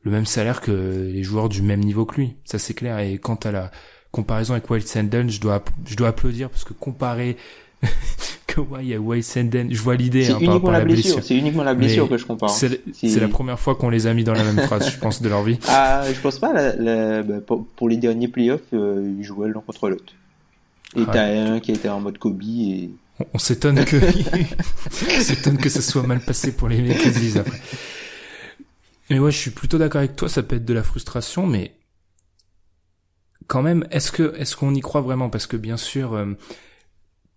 le même salaire que les joueurs du même niveau que lui. Ça c'est clair. Et quant à la comparaison avec Wild Sanden, je dois, je dois applaudir parce que comparer Kawhi à Wild Sanden, je vois l'idée hein, par rapport à la blessure. C'est uniquement la blessure que je compare. C'est la première fois qu'on les a mis dans la même phrase, je pense, de leur vie. Ah, je pense pas. Bah, pour, les derniers playoffs, euh, ils jouaient l'un contre l'autre. Et t'as un qui a été en mode Kobe et... On s'étonne que, on s'étonne que ça soit mal passé pour les Lakers après. Mais ouais, je suis plutôt d'accord avec toi, ça peut être de la frustration, mais quand même, est-ce que, est-ce qu'on y croit vraiment? Parce que bien sûr, euh,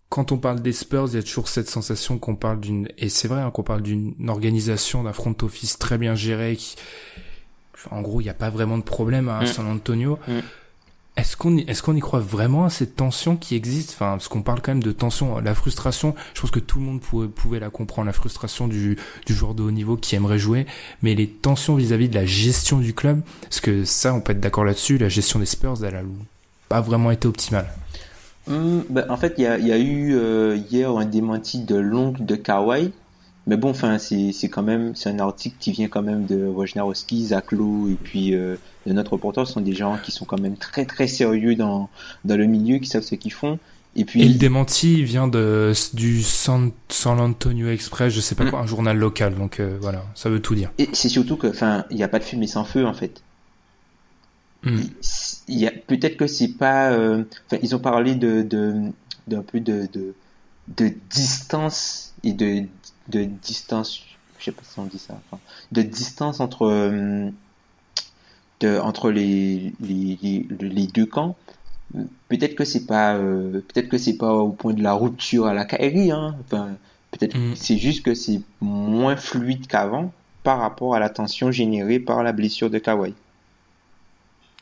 quand on parle des Spurs, il y a toujours cette sensation qu'on parle d'une, et c'est vrai, hein, qu'on parle d'une organisation, d'un front office très bien géré qui, en gros, il n'y a pas vraiment de problème à mm. San Antonio. Mm. Est-ce qu'on est-ce y croit vraiment à cette tension qui existe? Enfin, parce qu'on parle quand même de tension, la frustration. Je pense que tout le monde pouvait, la comprendre, la frustration du, joueur de haut niveau qui aimerait jouer, mais les tensions vis-à-vis de la gestion du club, parce que ça, on peut être d'accord là-dessus? La gestion des Spurs, elle a pas vraiment été optimale. Hum, ben, en fait, il y a, y a, eu euh, hier un démenti de l'oncle de Kawhi mais bon, enfin, c'est quand même, c'est un article qui vient quand même de Wojnarowski, Zach Lowe et puis euh, de notre reporter. Ce sont des gens qui sont quand même très très sérieux dans, dans le milieu, qui savent ce qu'ils font. Et puis. Et le démenti vient de, du San, San Antonio Express, je sais pas mm. quoi, un journal local. Donc euh, voilà, ça veut tout dire. Et c'est surtout que, enfin, il n'y a pas de fumée sans feu en fait. Mm. Il y a peut-être que c'est pas. Euh, enfin, ils ont parlé de d'un peu de, de de distance et de de distance, je sais pas si on dit ça, de distance entre euh, de, entre les, les, les, deux camps. Peut-être que c'est pas euh, peut-être que c'est pas au point de la rupture à la Kairi, hein. Enfin, peut-être mm. c'est juste que c'est moins fluide qu'avant. par rapport à l'attention générée par la blessure de Kawhi.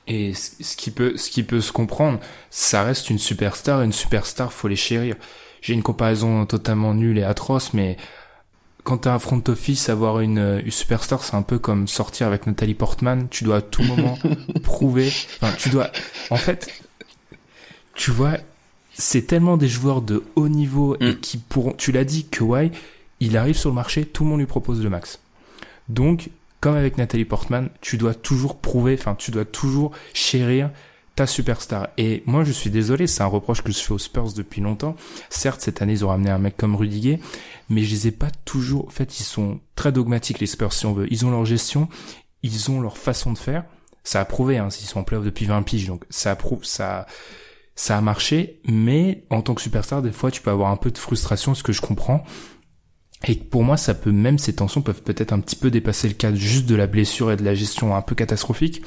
Et ce qui peut, ce qui peut se comprendre, ça reste une superstar, et une superstar, faut les chérir. J'ai une comparaison totalement nulle et atroce, mais quand t'as un front office, avoir une, une superstar, c'est un peu comme sortir avec Nathalie Portman. Tu dois à tout moment prouver. Enfin, tu dois. En fait, tu vois, c'est tellement des joueurs de haut niveau et Mm. qui pourront. Tu l'as dit, Kawhi, il arrive sur le marché, tout le monde lui propose le max. Donc, comme avec Nathalie Portman, tu dois toujours prouver. Enfin, tu dois toujours chérir ta superstar. Et moi, je suis désolé, c'est un reproche que je fais aux Spurs depuis longtemps. Certes, cette année, ils ont ramené un mec comme Rudiger, mais je les ai pas toujours. En fait, ils sont très dogmatiques les Spurs, si on veut. Ils ont leur gestion, ils ont leur façon de faire. Ça a prouvé, hein, s'ils sont en playoff depuis 20 piges, donc ça prouve, ça, ça a marché. Mais en tant que superstar, des fois, tu peux avoir un peu de frustration, ce que je comprends. Et pour moi, ça peut même ces tensions peuvent peut-être un petit peu dépasser le cadre juste de la blessure et de la gestion un peu catastrophique.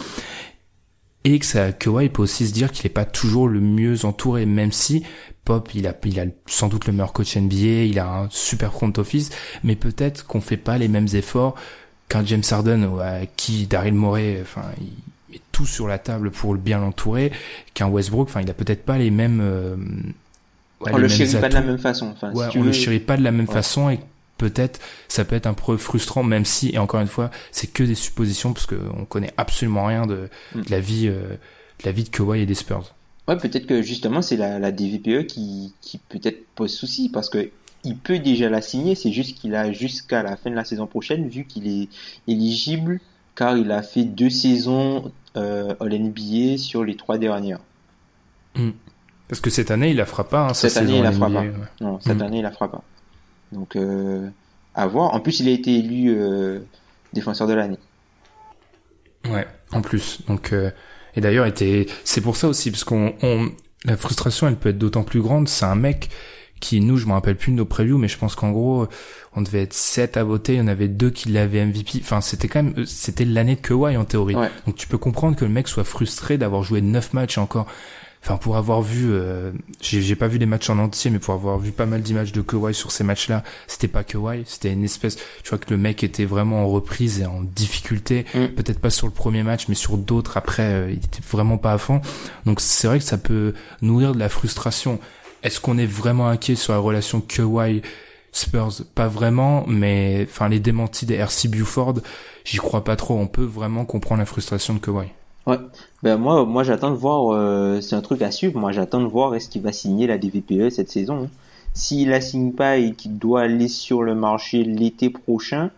Et que ça, Kawhi peut aussi se dire qu'il est pas toujours le mieux entouré, même si Pop, il a, il a sans doute le meilleur coach NBA, il a un super front office, mais peut-être qu'on fait pas les mêmes efforts qu'un James Harden ou à qui Daryl Morey, enfin, il met tout sur la table pour le bien l'entourer, qu'un Westbrook, enfin, il a peut-être pas les mêmes, euh, ouais, on les le chérit pas de la même façon. Enfin, si tu on veux- le chérit pas de la même Ouais. façon et peut-être ça peut être un peu frustrant même si et encore une fois c'est que des suppositions parce que on connaît absolument rien de, Mm. de la vie euh, de la vie de Kawhi et des Spurs. Ouais, peut-être que justement c'est la, la DVPE qui, qui peut-être pose souci parce que il peut déjà la signer, c'est juste qu'il a jusqu'à la fin de la saison prochaine vu qu'il est éligible car il a fait deux saisons euh, All-NBA sur les trois dernières. Parce que cette année il la fera pas. Hein, Cette année, saison il la fera NBA, pas. ouais. Non, cette Mm. année il la fera pas. Donc euh, à voir. En plus il a été élu euh, défenseur de l'année. Ouais, en plus. Donc euh, et d'ailleurs était c'est pour ça aussi parce qu'on on, la frustration elle peut être d'autant plus grande. C'est un mec qui nous je me rappelle plus de nos previews mais je pense qu'en gros on devait être 7 à voter, il y en avait deux qui l'avaient MVP. Enfin c'était quand même c'était l'année de Kawhi en théorie. Ouais. Donc tu peux comprendre que le mec soit frustré d'avoir joué 9 matchs et encore Enfin, pour avoir vu, euh, j'ai j'ai pas vu les matchs en entier, mais pour avoir vu pas mal d'images de Kawhi sur ces matchs-là, c'était pas Kawhi, c'était une espèce, tu vois que le mec était vraiment en reprise et en difficulté, Mm. peut-être pas sur le premier match, mais sur d'autres après, euh, il était vraiment pas à fond. Donc c'est vrai que ça peut nourrir de la frustration. Est-ce qu'on est vraiment inquiet sur la relation Kawhi Spurs? Pas vraiment, mais enfin les démentis des RC Buford, j'y crois pas trop. On peut vraiment comprendre la frustration de Kawhi. Ouais. Ben moi, moi j'attends de voir. euh, c'est un truc à suivre. Moi, j'attends de voir est-ce qu'il va signer la DVPE cette saison. hein. S'il la signe pas et qu'il doit aller sur le marché l'été prochain,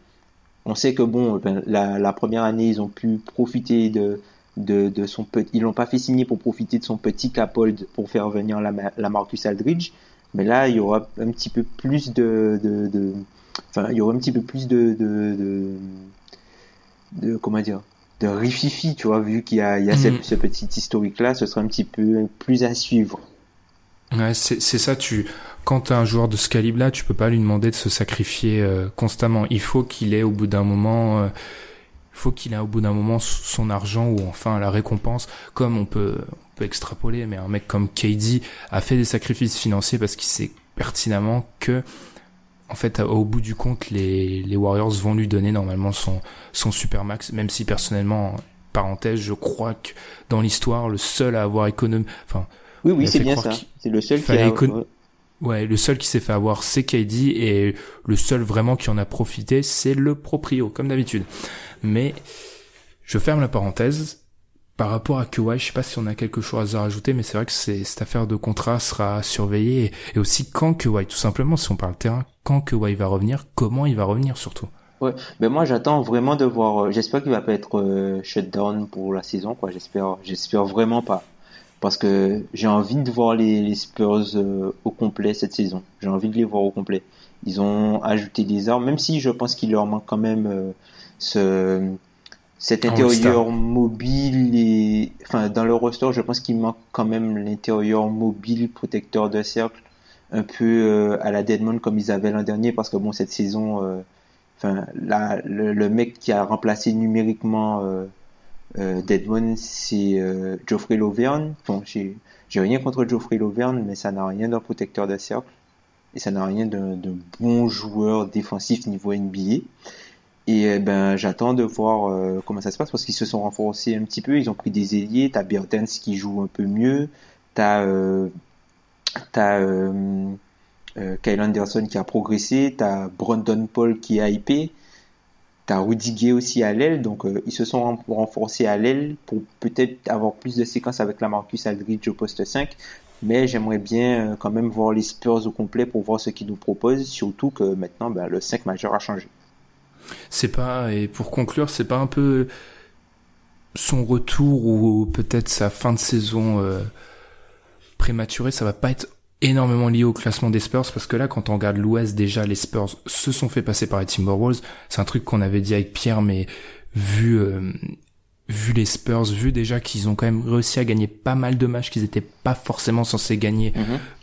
on sait que bon, ben, la, la première année, ils ont pu profiter de de, de son petit. Ils l'ont pas fait signer pour profiter de son petit capold pour faire venir la, la Marcus Aldridge. Mais là, il y aura un petit peu plus de, de, de enfin, il y aura un petit peu plus de, de, de, de comment dire, de rififi, tu vois, vu qu'il y a, il y a cette- ce petit historique-là, ce sera un petit peu plus à suivre. Ouais, c'est c'est ça. Tu quand t'as un joueur de ce calibre-là, tu peux pas lui demander de se sacrifier euh, constamment. Il faut qu'il ait au bout d'un moment, euh, il faut qu'il ait au bout d'un moment son argent ou enfin la récompense, comme on peut on peut extrapoler. Mais un mec comme KD a fait des sacrifices financiers parce qu'il sait pertinemment que en fait, au bout du compte, les, les Warriors vont lui donner normalement son, son super max, même si personnellement, parenthèse, je crois que dans l'histoire, le seul à avoir économisé, enfin, Oui, oui, c'est bien ça. C'est le seul qui a. écon-. Ouais, le seul qui s'est fait avoir, c'est KD, et le seul vraiment qui en a profité, c'est le proprio, comme d'habitude. Mais, je ferme la parenthèse. Par rapport à Kawhi, je sais pas si on a quelque chose à rajouter, mais c'est vrai que cette affaire de contrat sera surveillée, et, aussi quand Kawhi, tout simplement, si on parle terrain, quand Kawhi va revenir, comment il va revenir surtout? Ouais, ben moi j'attends vraiment de voir. euh, J'espère qu'il va pas être euh, shut down pour la saison, quoi. J'espère, vraiment pas, parce que j'ai envie de voir les, les Spurs euh, au complet cette saison. J'ai envie de les voir au complet. Ils ont ajouté des armes, même si je pense qu'il leur manque quand même euh, ce cet intérieur mobile et enfin dans le roster, je pense qu'il manque quand même l'intérieur mobile protecteur de cercle, un peu euh, à la Deadmond comme ils avaient l'an dernier, parce que bon cette saison. euh, Enfin, là, le, le mec qui a remplacé numériquement euh, euh, Deadmon, c'est euh, Geoffrey Lauvergne. Bon, j'ai j'ai rien contre Geoffrey Lauvergne, mais ça n'a rien d'un protecteur de cercle et ça n'a rien d'un d'un bon joueur défensif niveau NBA. Et euh, ben j'attends de voir euh, comment ça se passe parce qu'ils se sont renforcés un petit peu. Ils ont pris des ailiers. T'as Bertens qui joue un peu mieux. T'as euh, euh, Kyle Anderson qui a progressé. T'as Brandon Paul qui est hypé. T'as Rudiger aussi à l'aile. Donc ils se sont ren- renforcés à l'aile pour peut-être avoir plus de séquences avec la Marcus Aldridge au poste 5. Mais j'aimerais bien quand même voir les Spurs au complet pour voir ce qu'ils nous proposent. Surtout que maintenant ben, le 5 majeur a changé. C'est pas, et pour conclure, c'est pas un peu son retour ou peut-être sa fin de saison euh, prématurée, ça va pas être énormément lié au classement des Spurs parce que là, quand on regarde l'Ouest, déjà les Spurs se sont fait passer par les Timberwolves. C'est un truc qu'on avait dit avec Pierre, mais vu euh, vu les Spurs, vu déjà qu'ils ont quand même réussi à gagner pas mal de matchs qu'ils étaient pas forcément censés gagner,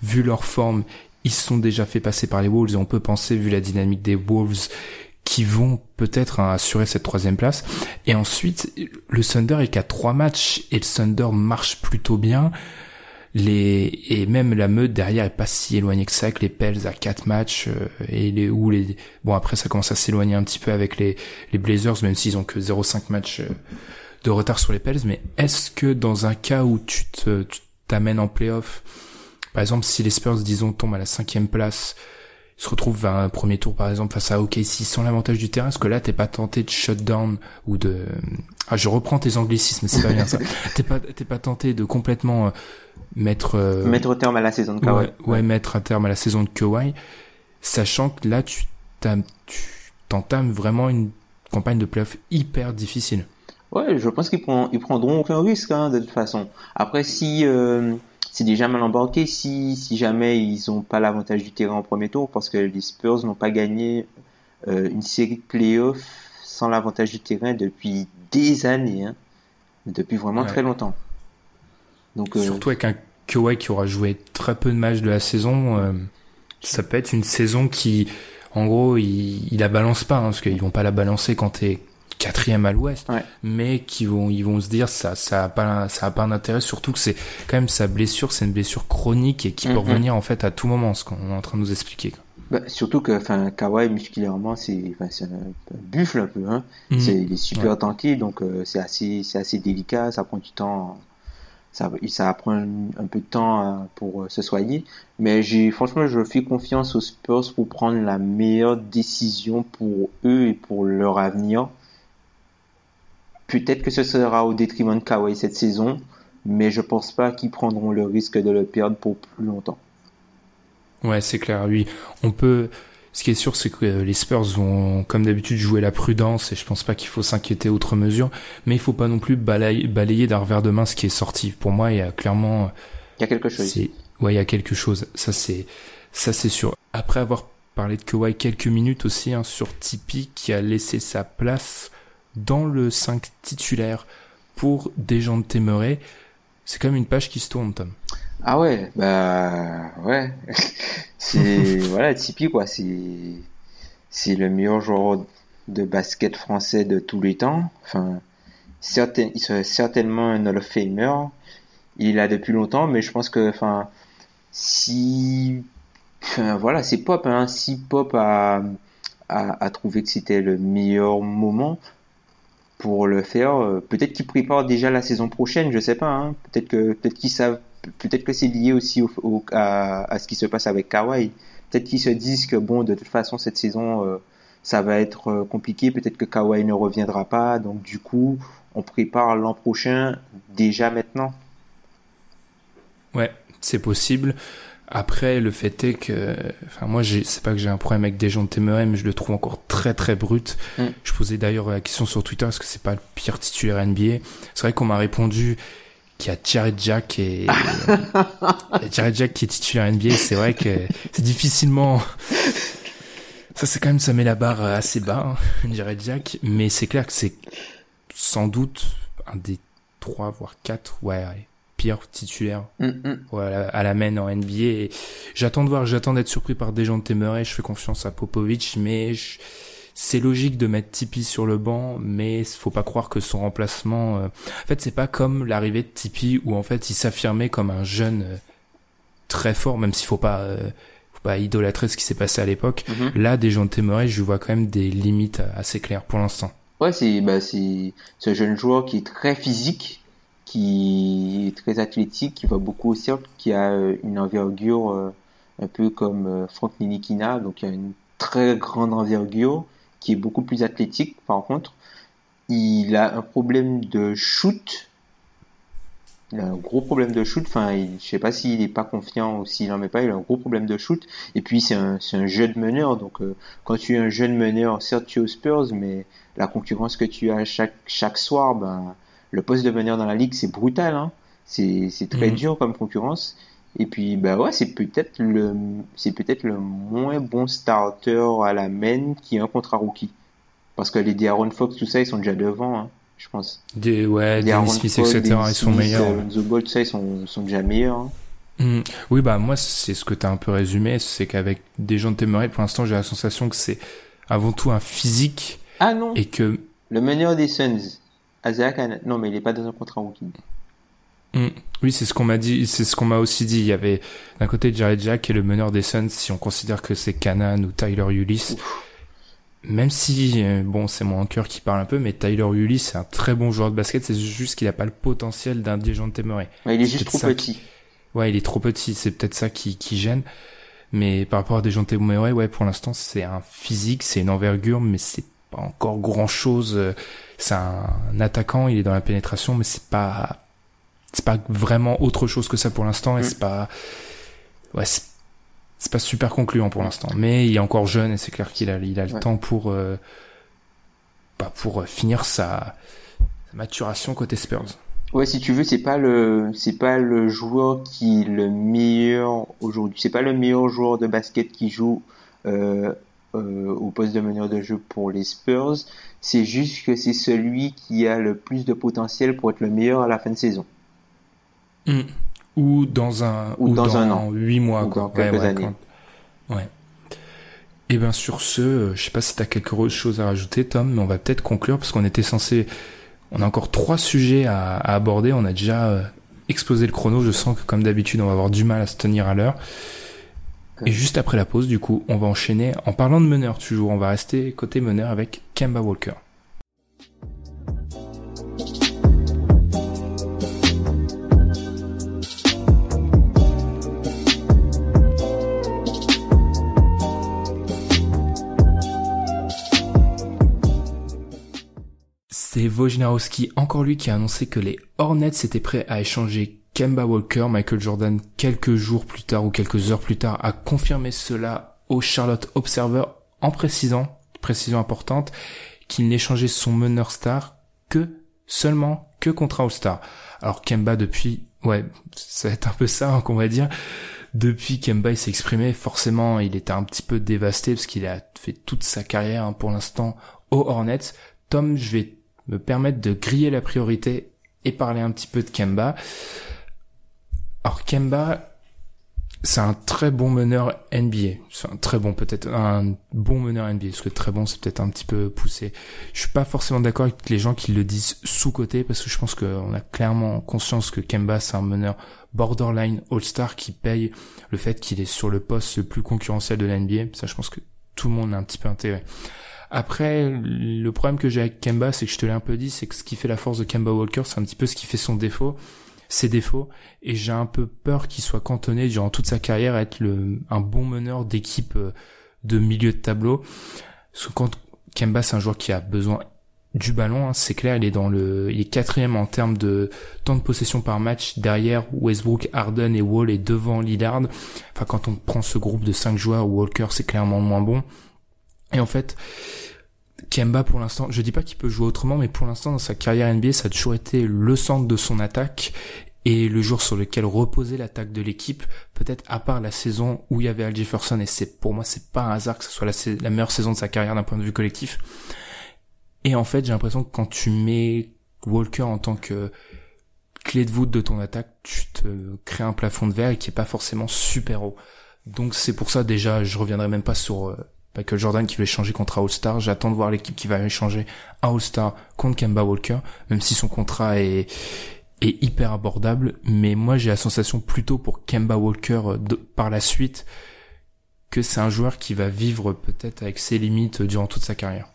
vu leur forme, ils se sont déjà fait passer par les Wolves et on peut penser, vu la dynamique des Wolves, qui vont peut-être hein, assurer cette troisième place. Et ensuite, le Thunder est qu'à trois matchs et le Thunder marche plutôt bien. Les et même la meute derrière est pas si éloignée que ça que les Pels à quatre matchs euh, et les où les bon après ça commence à s'éloigner un petit peu avec les les Blazers même s'ils ont que 0,5 matchs euh, de retard sur les Pels mais est-ce que dans un cas où tu te tu t'amènes en playoff par exemple si les Spurs disons tombent à la cinquième place se retrouvent à un premier tour par exemple face à OKC sans l'avantage du terrain est-ce que là t'es pas tenté de shutdown ou de ah je reprends tes anglicismes c'est pas bien ça t'es pas t'es pas tenté de complètement euh, mettre euh, Mettre terme à la saison de Kawhi. ouais, ouais, mettre un terme à la saison de Kawhi sachant que là tu t'am- tu t'entames vraiment une campagne de playoff hyper difficile Ouais, je pense qu'ils prend- ils prendront aucun risque hein, de toute façon. Après, si euh, c'est déjà mal embarqué, si, si jamais ils n'ont pas l'avantage du terrain en premier tour, parce que les Spurs n'ont pas gagné euh, une série de playoffs sans l'avantage du terrain depuis des années, hein, depuis vraiment Ouais. très longtemps. Donc, euh, surtout avec un Kawhi qui aura joué très peu de matchs de la saison euh, ça peut être une saison qui en gros il, il la balance pas hein, parce qu'ils vont pas la balancer quand t'es quatrième à l'ouest Ouais. mais qui vont ils vont se dire ça ça a pas ça a pas d'intérêt surtout que c'est quand même sa blessure c'est une blessure chronique et qui peut Mhm. revenir en fait à tout moment ce qu'on est en train de nous expliquer quoi. bah, surtout que, enfin, Kawhi musculairement, c'est, enfin, c'est un, un buffle un peu, hein. Mhm. C'est, il est super Ouais. donc euh, c'est assez, c'est assez délicat, ça prend du temps, ça, ça prend un, un peu de temps euh, pour euh, se soigner. Mais j'ai, franchement, je fais confiance aux Spurs pour prendre la meilleure décision pour eux et pour leur avenir. Peut-être que ce sera au détriment de Kawhi cette saison, mais je pense pas qu'ils prendront le risque de le perdre pour plus longtemps. Ouais, c'est clair. Oui, on peut. Ce qui est sûr, c'est que les Spurs vont, comme d'habitude, jouer la prudence et je pense pas qu'il faut s'inquiéter outre mesure. Mais il faut pas non plus balayer, balayer d'un revers de main ce qui est sorti. Pour moi, il y a clairement, Il y a quelque chose. ouais, il y a quelque chose. Ça, c'est, ça, c'est sûr. Après avoir parlé de Kawhi quelques minutes aussi, hein, sur Tipeee, qui a laissé sa place dans le 5 titulaire pour des gens de Téméré. C'est quand même une page qui se tourne, Tom. Ah ouais, bah ouais. C'est voilà, Tipeee quoi, c'est c'est le meilleur joueur de basket français de tous les temps. Enfin, certain, il serait certainement un Hall of Famer. Il là depuis longtemps, mais je pense que enfin si enfin voilà, c'est Pop hein, si Pop a a, a trouvé que c'était le meilleur moment pour le faire, euh, peut-être qu'ils préparent déjà la saison prochaine, je sais pas hein. Peut-être que peut-être qu'ils savent peut-être que c'est lié aussi au, au- à, à ce qui se passe avec Kawhi. Peut-être qu'ils se disent que bon, de toute façon, cette saison, euh, ça va être euh, compliqué. Peut-être que Kawhi ne reviendra pas. Donc, du coup, on prépare l'an prochain déjà maintenant. Ouais, c'est possible. Après, le fait est que, enfin, moi, c'est pas que j'ai un problème avec des gens de Téméré, mais je le trouve encore très très brut. Mm. Je posais d'ailleurs la question sur Twitter, est-ce que c'est pas le pire titulaire NBA? C'est vrai qu'on m'a répondu qu'il y a Jared Jack et, a Jared Jack qui est titulaire NBA. C'est vrai que c'est difficilement, ça c'est quand même, ça met la barre assez bas, hein, Jared Jack. Mais c'est clair que c'est sans doute un des trois, voire quatre, ouais, ouais, pires titulaires Mm, mm. à la main en NBA. J'attends de voir, j'attends d'être surpris par des gens de Temeray. Je fais confiance à Popovic, mais je- c'est logique de mettre Tipeee sur le banc, mais faut pas croire que son remplacement. euh, En fait, c'est pas comme l'arrivée de Tipeee où en fait il s'affirmait comme un jeune euh, très fort, même s'il faut pas, euh, faut bah, idolâtrer ce qui s'est passé à l'époque. Mhm. Là, des gens de je vois quand même des limites assez claires pour l'instant. Ouais, c'est bah, un jeune joueur qui est très physique, qui est très athlétique, qui va beaucoup au cercle, qui a euh, une envergure euh, un peu comme euh, Franck Nilikina, donc il a une très grande envergure, qui est beaucoup plus athlétique par contre. Il a un problème de shoot. Il a un gros problème de shoot. Enfin, il- je sais pas s'il est pas confiant ou s'il en met pas. Il a un gros problème de shoot. Et puis c'est un, jeune meneur. Donc quand tu es un jeune meneur, certes tu es aux Spurs, mais la concurrence que tu as chaque soir, ben le poste de meneur dans la ligue c'est brutal. Hein. C'est très Mhm. dur comme concurrence. Et puis bah ouais, c'est peut-être le c'est peut-être le moins bon starter à la main qui a un contrat rookie. Parce que les De'Aaron Fox, tout ça, ils sont déjà devant, hein, je pense. Des, ouais, Aaron Dennis Smith, Fox, etc., ils sont Smith, meilleurs. euh, The Ball, tout ça, ils sont, sont déjà meilleurs. hein. Hmm. Oui, bah moi, c'est ce que t'as un peu résumé, c'est qu'avec des gens de Temeray, pour l'instant, j'ai la sensation que c'est avant tout un physique Ah non, et que le meneur des Suns, Hanna- non mais il est pas dans un contrat rookie. Hmm. Oui, c'est ce qu'on m'a dit, c'est ce qu'on m'a aussi dit. Il y avait d'un côté Jared Jack est le meneur des Suns, si on considère que c'est Canan ou Tyler Ulyss. Même si, euh, bon, c'est mon cœur qui parle un peu, mais Tyler Ulyss, c'est un très bon joueur de basket, c'est juste qu'il a pas le potentiel d'un dirigeant de Temeray. Ouais, il est juste trop petit. Ouais, il est trop petit, c'est peut-être ça qui, qui gêne. Mais par rapport à des gens de Temeray, ouais, pour l'instant, c'est un physique, c'est une envergure, mais c'est pas encore grand chose. C'est un attaquant, il est dans la pénétration, mais c'est pas, c'est pas vraiment autre chose que ça pour l'instant, et Mm. c'est pas, ouais, c'est c'est pas super concluant pour l'instant. Mais il est encore jeune, et c'est clair qu'il a, il a le Ouais. temps pour, euh, bah, pour euh, finir sa, sa maturation côté Spurs. Ouais, si tu veux, c'est pas le, c'est pas le joueur qui est le meilleur aujourd'hui. C'est pas le meilleur joueur de basket qui joue euh, euh, au poste de meneur de jeu pour les Spurs. C'est juste que c'est celui qui a le plus de potentiel pour être le meilleur à la fin de saison. Ou dans un, Ou dans un an. huit mois, Ou quoi. dans quelques ouais, années. quand- Ouais. Et ben sur ce, euh, je sais pas si t'as quelque autre chose à rajouter, Tom, mais on va peut-être conclure parce qu'on était censé, on a encore trois sujets à, à aborder. On a déjà euh, explosé le chrono. Je sens que comme d'habitude, on va avoir du mal à se tenir à l'heure. Et juste après la pause, du coup, on va enchaîner en parlant de meneur toujours. On va rester côté meneur avec Kemba Walker. C'est Wojnarowski, encore lui, qui a annoncé que les Hornets étaient prêts à échanger Kemba Walker. Michael Jordan, quelques jours plus tard ou quelques heures plus tard, a confirmé cela au Charlotte Observer en précisant, précision importante, qu'il n'échangeait son meneur star que seulement que contre All-Star. Alors Kemba depuis, ouais, ça va être un peu ça hein, qu'on va dire. Depuis Kemba il s'est exprimé, forcément il était un petit peu dévasté parce qu'il a fait toute sa carrière hein, pour l'instant aux Hornets. Tom, je vais me permettre de griller la priorité et parler un petit peu de Kemba. Alors Kemba, c'est un très bon meneur NBA. C'est un très bon, peut-être un bon meneur NBA, parce que très bon, c'est peut-être un petit peu poussé. Je suis pas forcément d'accord avec les gens qui le disent sous-côté, parce que je pense qu'on a clairement conscience que Kemba, c'est un meneur borderline All-Star qui paye le fait qu'il est sur le poste le plus concurrentiel de la NBA. Ça, je pense que tout le monde a un petit peu intérêt. Après, le problème que j'ai avec Kemba, c'est que je te l'ai un peu dit, c'est que ce qui fait la force de Kemba Walker, c'est un petit peu ce qui fait son défaut, ses défauts, et j'ai un peu peur qu'il soit cantonné durant toute sa carrière à être le, un bon meneur d'équipe euh, de milieu de tableau. Parce que quand Kemba, c'est un joueur qui a besoin du ballon, hein, c'est clair, il est dans le, il est quatrième en termes de temps de possession par match derrière Westbrook, Harden et Wall et devant Lillard. Enfin, quand on prend ce groupe de cinq joueurs, Walker c'est clairement moins bon. Et en fait, Kemba pour l'instant, je dis pas qu'il peut jouer autrement, mais pour l'instant dans sa carrière NBA, ça a toujours été le centre de son attaque et le jour sur lequel reposait l'attaque de l'équipe, peut-être à part la saison où il y avait Al Jefferson et c'est pour moi c'est pas un hasard que ce soit la, meilleure saison de sa carrière d'un point de vue collectif. Et en fait, j'ai l'impression que quand tu mets Walker en tant que clé de voûte de ton attaque, tu te crées un plafond de verre qui est pas forcément super haut. Donc c'est pour ça déjà, je reviendrai même pas sur euh, Michael Jordan qui veut échanger contre All-Star. J'attends de voir l'équipe qui va échanger un All-Star contre Kemba Walker, même si son contrat est, hyper abordable. Mais moi, j'ai la sensation plutôt pour Kemba Walker euh, par la suite que c'est un joueur qui va vivre peut-être avec ses limites durant toute sa carrière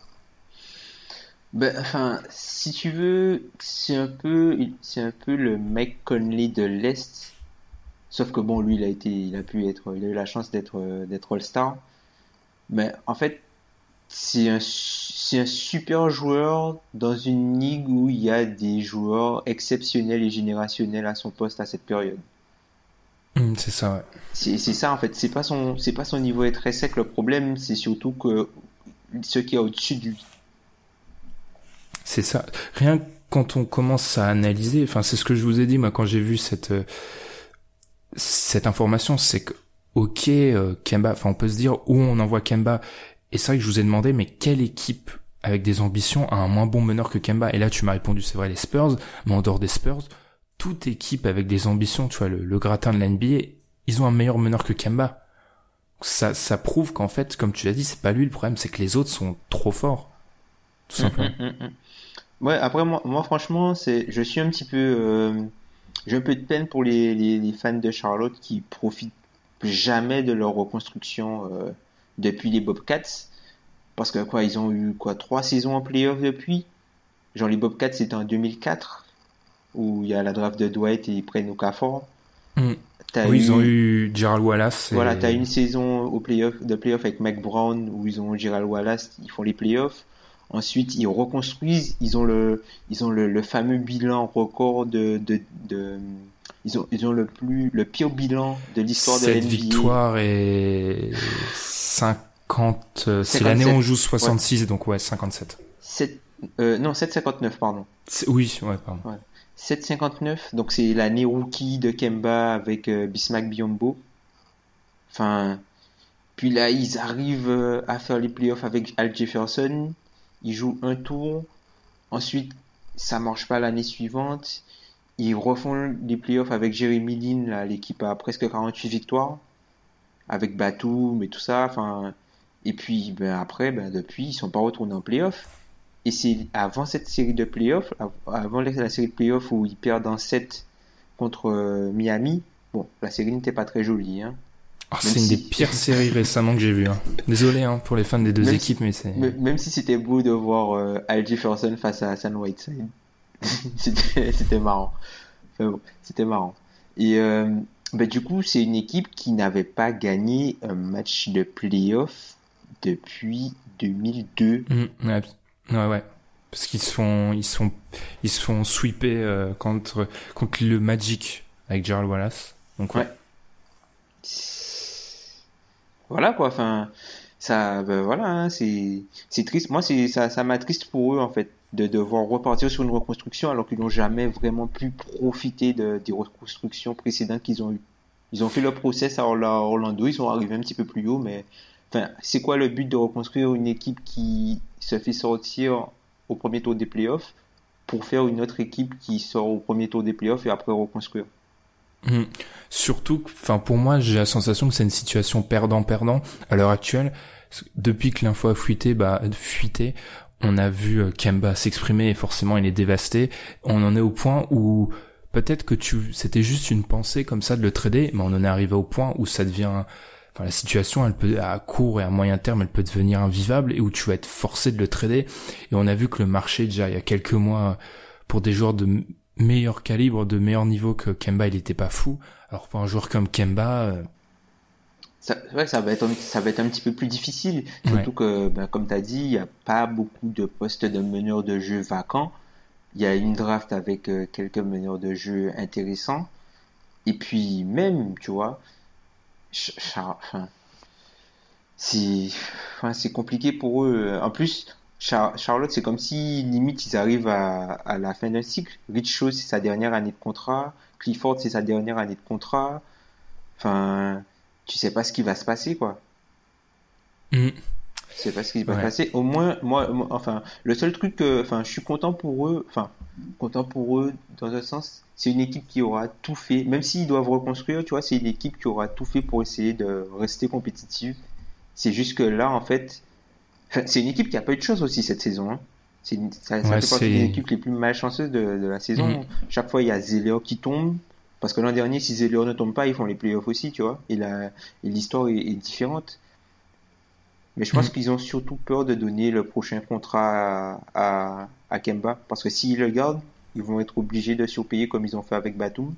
ben, enfin, si tu veux, c'est un peu, c'est un peu le Mike Conley de l'Est. Sauf que bon, lui, il a été, il a pu être, il a eu la chance d'être, d'être All-Star. Mais en fait, c'est un, c'est un super joueur dans une ligue où il y a des joueurs exceptionnels et générationnels à son poste à cette période. Mm, c'est ça, ouais. C'est, c'est ça en fait. C'est pas son, c'est pas son niveau est très sec. Le problème, c'est surtout que ce qui est au-dessus de lui. C'est ça. Rien quand on commence à analyser, enfin c'est ce que je vous ai dit moi quand j'ai vu cette euh, cette information, c'est que ok euh, Kemba, enfin on peut se dire où on envoie Kemba. Et c'est vrai que je vous ai demandé mais quelle équipe avec des ambitions a un moins bon meneur que Kemba? Et là tu m'as répondu c'est vrai les Spurs, mais en dehors des Spurs, toute équipe avec des ambitions, tu vois le, le gratin de la NBA, ils ont un meilleur meneur que Kemba. Ça ça prouve qu'en fait comme tu l'as dit c'est pas lui le problème, c'est que les autres sont trop forts. Tout simplement. Mm, mm, mm, Ouais, après moi, moi franchement, c'est, je suis un petit peu, euh, j'ai un peu de peine pour les, les, les, fans de Charlotte qui profitent jamais de leur reconstruction euh, depuis les Bobcats, parce que quoi, ils ont eu quoi trois saisons en playoff depuis? Genre les Bobcats c'était en 2004 où il y a la draft de Dwight et ils prennent Okafor. Mm. Oui, eu... ils ont eu Gerald Wallace. Et... Voilà, t'as une saison au playoff, de playoff avec Mike Brown où ils ont Gerald Wallace, ils font les playoffs. Ensuite, ils reconstruisent. Ils ont le, ils ont le, le fameux bilan record de, de, de, ils ont, ils ont le plus, le pire bilan de l'histoire de la NBA. victoires et 50, c'est l'année où on joue 66, ouais. donc ouais, 57. 7, euh, non, 7,59, pardon. Oui, ouais, pardon. Ouais. 7,59, donc c'est l'année rookie de Kemba avec euh, Bismack Biombo. Enfin, puis là, ils arrivent euh, à faire les playoffs avec Al Jefferson ils jouent un tour, ensuite ça marche pas l'année suivante, ils refont les playoffs avec Jeremy Lin, l'équipe a presque 48 victoires, avec Batum et tout ça, enfin, et puis ben, après, ben, depuis, ils sont pas retournés en playoffs. Et c'est avant cette série de playoffs, avant la série de playoffs où ils perdent en 7 contre euh, Miami, bon, la série n'était pas très jolie, hein. Oh, c'est une si... des pires séries récemment que j'ai vues. Hein. Désolé hein, pour les fans des deux même équipes, si, mais c'est. Même si c'était beau de voir euh, Al Jefferson face à Hassan Whiteside, c'était marrant. Enfin, bon, c'était marrant. Et euh, bah, du coup, c'est une équipe qui n'avait pas gagné un match de playoff depuis 2002. Mmh, ouais, ouais, ouais. Parce qu'ils se font, ils se font, ils se font sweeper euh, contre contre le Magic avec Gerald Wallace. Donc ouais. ouais voilà quoi enfin ça ben voilà hein, c'est triste moi ça ça m'attriste pour eux en fait de devoir repartir sur une reconstruction alors qu'ils n'ont jamais vraiment pu profiter de, des reconstructions précédentes qu'ils ont eu ils ont fait leur process à Orlando ils sont arrivés un petit peu plus haut mais enfin c'est quoi le but de reconstruire une équipe qui se fait sortir au premier tour des playoffs pour faire une autre équipe qui sort au premier tour des playoffs et après reconstruire? Mmh. Surtout, enfin pour moi, j'ai la sensation que c'est une situation perdant-perdant à l'heure actuelle. Depuis que l'info a fuité, bah fuité, on a vu Kemba s'exprimer et forcément il est dévasté. On en est au point où peut-être que tu, c'était juste une pensée comme ça de le trader, mais on en est arrivé au point où ça devient, enfin la situation, elle peut à court et à moyen terme, elle peut devenir invivable et où tu vas être forcé de le trader. Et on a vu que le marché déjà il y a quelques mois pour des joueurs de meilleur calibre, de meilleur niveau que Kemba, il était pas fou. Alors pour un joueur comme Kemba, euh... c'est vrai que ça va être un, ça va être un petit peu plus difficile, surtout ouais. que ben, comme tu as dit, il n'y a pas beaucoup de postes de meneurs de jeu vacants. Il y a une draft avec euh, quelques meneurs de jeu intéressants. Et puis même, tu vois, c'est enfin, c'est compliqué pour eux. En plus, Char Charlotte, c'est comme si limite ils arrivent à, à la fin d'un cycle. Rich Shaw, c'est sa dernière année de contrat. Clifford, c'est sa dernière année de contrat. Enfin, tu sais pas ce qui va se passer, quoi. Mm. Tu sais pas ce qui va se passer. Au moins, moi, moi, enfin, le seul truc que, enfin, je suis content pour eux, enfin, content pour eux dans un sens, c'est une équipe qui aura tout fait, même s'ils doivent reconstruire, tu vois, c'est une équipe qui aura tout fait pour essayer de rester compétitive. C'est juste que là, en fait, c'est une équipe qui a pas eu de chance aussi cette saison. Hein. C'est ça, ça Ouais, fait partie c'est- des équipes les plus malchanceuses de, de la saison. Mhm. Chaque fois, il y a Zéléo qui tombe. Parce que l'an dernier, si Zéléo ne tombe pas, ils font les playoffs aussi, tu vois. Et l'histoire est, est différente. Mais je pense qu'ils ont surtout peur de donner le prochain contrat à, à, à Kemba. Parce que s'ils le gardent, ils vont être obligés de surpayer comme ils ont fait avec Batum.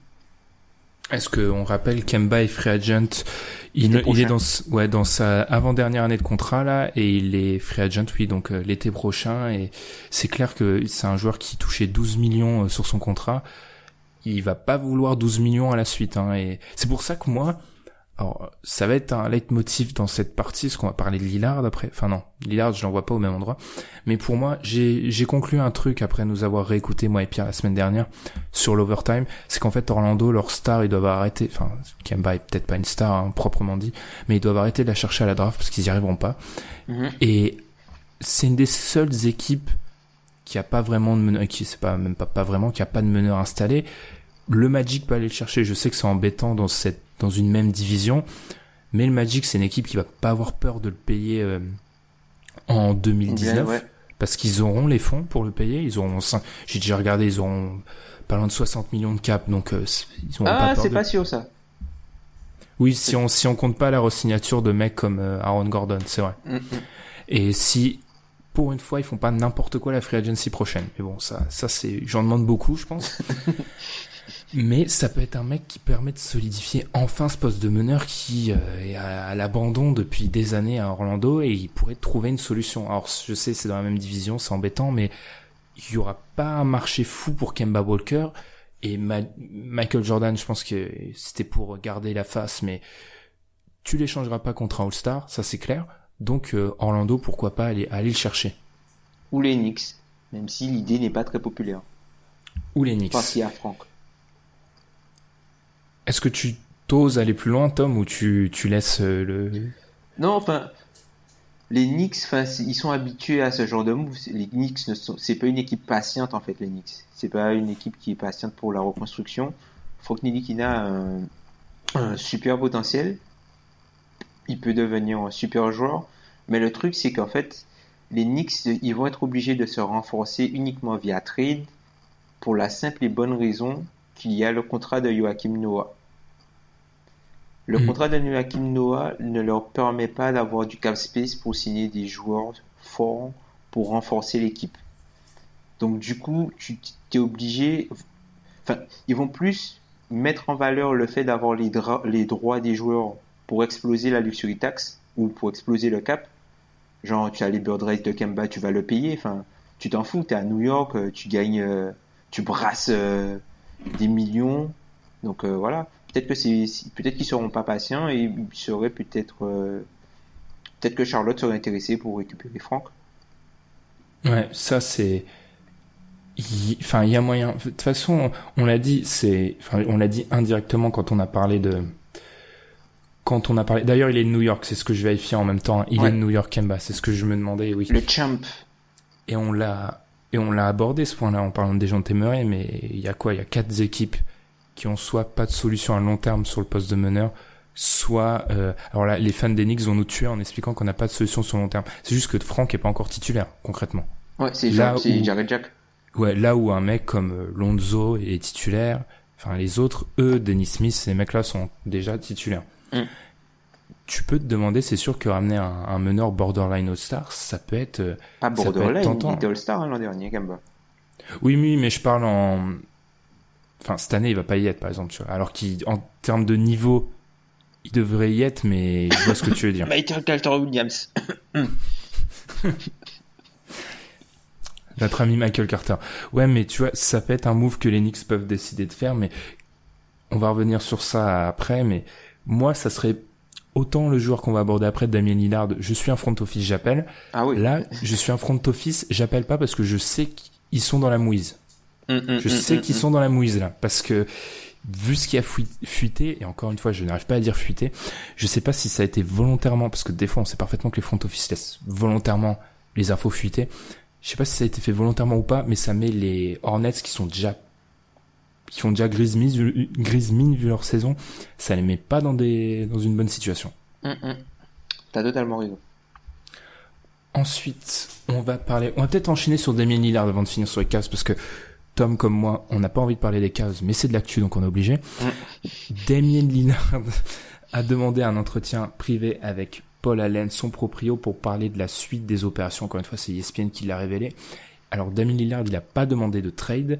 Est-ce qu'on rappelle Kemba est free agent il, est dans, ouais, dans sa avant-dernière année de contrat là et il est free agent oui donc euh, l'été prochain et c'est clair que c'est un joueur qui touchait 12 millions euh, sur son contrat. Il va pas vouloir 12 millions à la suite hein, et c'est pour ça que moi alors ça va être un leitmotiv dans cette partie parce qu'on va parler de Lillard après enfin non Lillard je l'envoie pas au même endroit mais pour moi j'ai j'ai conclu un truc après nous avoir réécouté moi et Pierre la semaine dernière sur l'overtime, c'est qu'en fait Orlando, leur star, ils doivent arrêter, enfin Kemba est peut-être pas une star hein, proprement dit, mais ils doivent arrêter de la chercher à la draft parce qu'ils y arriveront pas. Mhm. Et c'est une des seules équipes qui a pas vraiment de meneur, qui c'est pas même pas pas vraiment, qui a pas de meneur installé. Le Magic peut aller le chercher. Je sais que c'est embêtant dans cette dans une même division, mais le Magic c'est une équipe qui va pas avoir peur de le payer euh, en 2019 Ouais. parce qu'ils auront les fonds pour le payer. Ils auront, j'ai déjà regardé, ils auront pas loin de 60 millions de cap, donc euh, c'est- ils auront Ah, pas peur c'est de... pas sûr ça. Oui, si on si on compte pas la resignature de mecs comme euh, Aaron Gordon, c'est vrai. Mm, mm. Et si pour une fois ils font pas n'importe quoi la free agency prochaine, mais bon ça ça c'est j'en demande beaucoup je pense. Mais ça peut être un mec qui permet de solidifier enfin ce poste de meneur qui euh, est à, à l'abandon depuis des années à Orlando et il pourrait trouver une solution. Alors je sais c'est dans la même division, c'est embêtant, mais il y aura pas un marché fou pour Kemba Walker et Ma- Michael Jordan. Je pense que c'était pour garder la face, mais tu l'échangeras pas contre un All-Star, ça c'est clair. Donc euh, Orlando, pourquoi pas aller aller le chercher Ou les Knicks. Même si l'idée n'est pas très populaire. ou les Knicks. Si à Franck. Est-ce que tu t'oses aller plus loin, Tom, ou tu tu laisses euh, le Non, enfin, les Knicks, enfin, ils sont habitués à ce genre de move. Les Knicks ne sont, c'est pas une équipe patiente en fait, les Knicks. C'est pas une équipe qui est patiente pour la reconstruction. Frank Nilikina a un, un super potentiel. Il peut devenir un super joueur. Mais le truc, c'est qu'en fait, les Knicks, ils vont être obligés de se renforcer uniquement via trade pour la simple et bonne raison qu'il y a le contrat de Joachim Noah. Le Mhm. contrat de Joachim Noah ne leur permet pas d'avoir du cap space pour signer des joueurs forts pour renforcer l'équipe. Donc du coup, tu es obligé. Enfin, ils vont plus mettre en valeur le fait d'avoir les droits des joueurs pour exploser la luxury tax ou pour exploser le cap. Genre, tu as les bird rates de Kemba, tu vas le payer. Enfin, tu t'en fous. T'es à New York, euh, tu gagnes, euh, tu brasses euh, des millions. Donc voilà. Peut-être que c'est, peut-être qu'ils seront pas patients et ils seraient peut-être, peut-être que Charlotte serait intéressée pour récupérer Franck. Ouais, ça c'est. Enfin, il y a moyen. De toute façon, on, on l'a dit, c'est. Enfin, on l'a dit indirectement quand on a parlé de. Quand on a parlé. D'ailleurs, il est de New York, c'est ce que je vérifie en même temps. Il Ouais. est de New York, Kemba, c'est ce que je me demandais, oui. Le champ. Et on l'a. Et on l'a abordé ce point-là en parlant des gens Temeray, mais il y a quoi? Il y a quatre équipes qui ont soit pas de solution à long terme sur le poste de meneur, soit euh, alors là les fans Knicks vont nous tuer en expliquant qu'on n'a pas de solution sur long terme. C'est juste que Franck est pas encore titulaire concrètement. Ouais, c'est Jared Jack. Ouais, là où un mec comme euh, Lonzo est titulaire, enfin les autres, eux, Dennis Smith, ces mecs-là sont déjà titulaires. Mm. Tu peux te demander, c'est sûr que ramener un, un meneur borderline All-Star, ça peut être... euh, Pas Borderline, il était All-Star hein, l'an dernier, Kemba. Oui, oui, mais je parle en... Enfin, cette année, il va pas y être, par exemple, tu vois. Alors qu'en termes de niveau, il devrait y être, mais je vois ce que tu veux dire. Michael Carter Williams. Notre ami Michael Carter. Ouais, mais tu vois, ça peut être un move que les Knicks peuvent décider de faire, mais on va revenir sur ça après, mais moi, ça serait autant le joueur qu'on va aborder après, Damien Lillard, je suis un front office, j'appelle. Ah oui. Là, je suis un front office, j'appelle pas parce que je sais qu'ils sont dans la mouise. Hum, hum, Je hum, sais qu'ils sont dans la mouise là, parce que vu ce qui a fui- fuité, et encore une fois, je n'arrive pas à dire fuité, je sais pas si ça a été volontairement, parce que des fois, on sait parfaitement que les front office laissent volontairement les infos fuiter. Je sais pas si ça a été fait volontairement ou pas, mais ça met les Hornets qui sont déjà qui font déjà grise mine, vu- grise mine vu leur saison, ça les met pas dans des dans une bonne situation. Hum, hum. T'as totalement raison. Ensuite, on va parler, on va peut-être enchaîner sur Damien Lillard avant de finir sur les Cavs parce que Tom comme moi, on n'a pas envie de parler des Cavs, mais c'est de l'actu donc on est obligé. Damien Lillard a demandé un entretien privé avec Paul Allen, son proprio, pour parler de la suite des opérations. Encore une fois, c'est ESPN qui l'a révélé. Alors Damien Lillard, il n'a pas demandé de trade,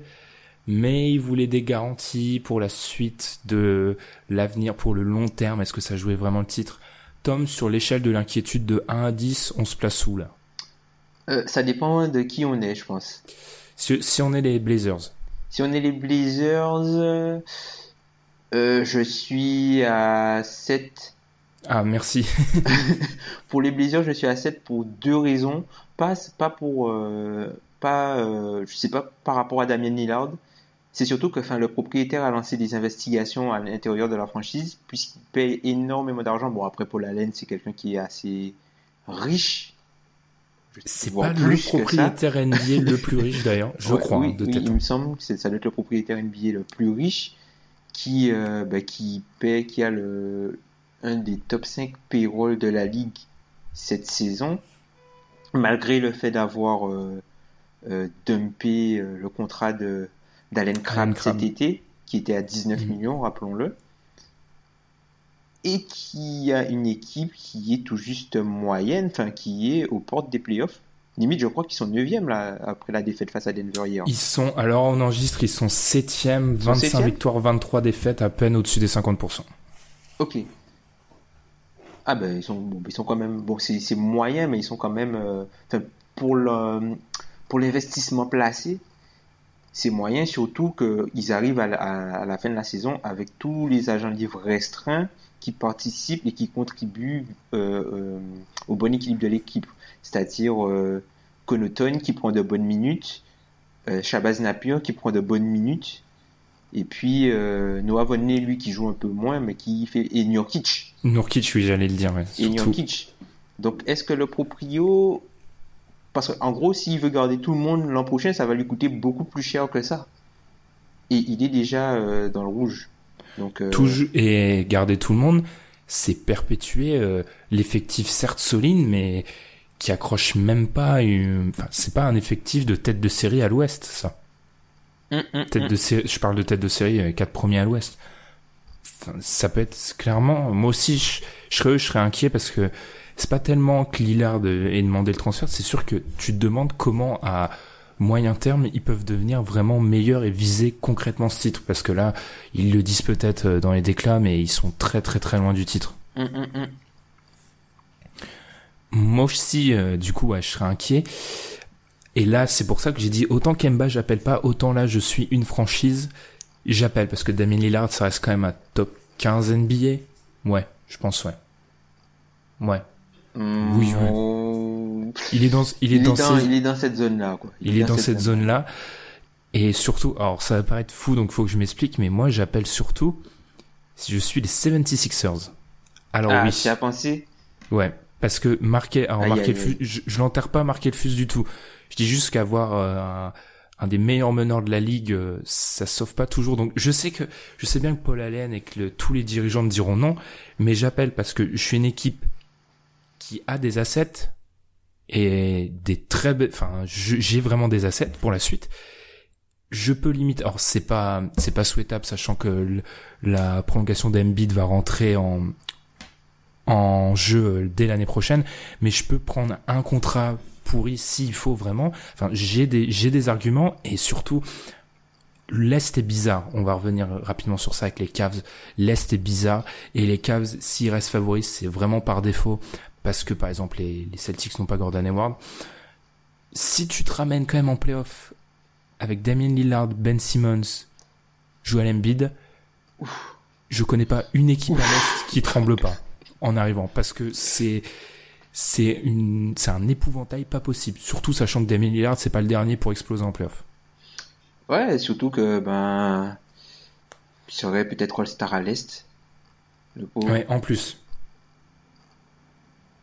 mais il voulait des garanties pour la suite de l'avenir, pour le long terme. Est-ce que ça jouait vraiment le titre? Tom, sur l'échelle de l'inquiétude de 1 à 10, on se place où là? Euh, Ça dépend de qui on est, je pense. Si, si, on est les Blazers. Si on est les Blazers, euh, je suis à 7. Ah, merci. pour les Blazers, je suis à 7 pour deux raisons. Pas, pas pour. Euh, pas, je sais pas par rapport à Damien Lillard. C'est surtout que enfin, le propriétaire a lancé des investigations à l'intérieur de la franchise, puisqu'il paye énormément d'argent. Bon, après, Paul Allen, c'est quelqu'un qui est assez riche. C'est pas le propriétaire NBA le plus riche d'ailleurs, je ouais, crois. Oui, hein, de oui tête. il me semble que ça doit être le propriétaire NBA le plus riche qui, euh, bah, qui paie, qui a le, un des top 5 payroll de la ligue cette saison, malgré le fait d'avoir euh, euh, dumpé le contrat de d'Allen Crabbe cet été, qui était à 19 Mhm. millions, rappelons-le, et qui a une équipe qui est tout juste moyenne, enfin qui est aux portes des playoffs. Limite, je crois qu'ils sont 9e là, après la défaite face à Denver hier. Ils sont, alors on enregistre, ils sont 7e, sont 25 septième victoires, 23 défaites, à peine au-dessus des 50%. Ok. Ah ben ils sont, bon, ils sont quand même, bon c'est moyen, mais ils sont quand même, euh, pour l'investissement placé, c'est moyen surtout qu'ils arrivent à la, à- à la fin de la saison avec tous les agents libres restreints qui participent et qui contribuent euh, euh, au bon équilibre de l'équipe. C'est-à-dire euh, qui prend de bonnes minutes, euh, Shabazz Napier qui prend de bonnes minutes, et puis Noah Vonleh, lui, qui joue un peu moins, mais qui fait... Et Nurkic. Nurkic, oui, j'allais le dire, ouais, Et. Nurkic. Donc, est-ce que le proprio... Parce qu'en gros, s'il veut garder tout le monde l'an prochain, ça va lui coûter beaucoup plus cher que ça. Et il est déjà euh, dans le rouge. Donc, euh, et garder tout le monde, c'est perpétuer euh, l'effectif certes solide, mais qui accroche même pas une... Enfin, c'est pas un effectif de tête de série à l'ouest, ça. hum, hum, Tête hum. de série, je parle de tête de série, quatre premiers à l'ouest. Ça peut être clairement, moi aussi, je, je serais, je serais inquiet parce que c'est pas tellement que Lillard ait demandé le transfert, c'est sûr que tu te demandes comment à moyen terme ils peuvent devenir vraiment meilleurs et viser concrètement ce titre parce que là, ils le disent peut-être euh, dans les déclats, mais ils sont très très très loin du titre. Hum, hum, hum. Moi aussi, euh, du coup, ouais, je serais inquiet. Et là, c'est pour ça que j'ai dit autant Kemba, j'appelle pas, autant là, je suis une franchise, j'appelle parce que Damien Lillard, ça reste quand même à top 15 NBA. Ouais, je pense, ouais. Ouais. Oui, ouais. Il est dans, il est Il, dans, est dans, ces- il est dans cette zone-là. quoi. il est dans cette zone-là. Et surtout, alors ça va paraître fou, donc faut que je m'explique, mais moi, j'appelle surtout si je suis les 76ers. Alors Ah, oui. tu as pensé Ouais, parce que marquer, alors marquer le fus, je, je l'enterre pas marquer le fus du tout. Je dis juste qu'avoir euh, un, des meilleurs meneurs de la ligue, euh, ça sauve pas toujours. Donc je sais que je sais bien que Paul Allen et que tous les dirigeants me diront non, mais j'appelle parce que je suis une équipe qui a des assets et des très, enfin j'ai vraiment des assets pour la suite. Je peux limiter. Alors c'est pas c'est pas souhaitable, sachant que la prolongation d'Embiid va rentrer en en jeu dès l'année prochaine, mais je peux prendre un contrat pourri s'il faut vraiment. Enfin, j'ai des j'ai des arguments et surtout l'est est bizarre. On va revenir rapidement sur ça avec les Cavs. L'est est bizarre et les Cavs s'ils restent favoris, c'est vraiment par défaut parce que par exemple les, les Celtics n'ont pas Gordon Hayward. Si tu te ramènes quand même en playoff avec Damien Lillard, Ben Simmons, Joel Embiid, je connais pas une équipe à l'est qui tremble pas en arrivant parce que c'est c'est une c'est un épouvantail pas possible surtout sachant que Damien Lillard c'est pas le dernier pour exploser en playoff Ouais, surtout que, ben, il serait peut-être All-Star à l'Est. Le ouais en plus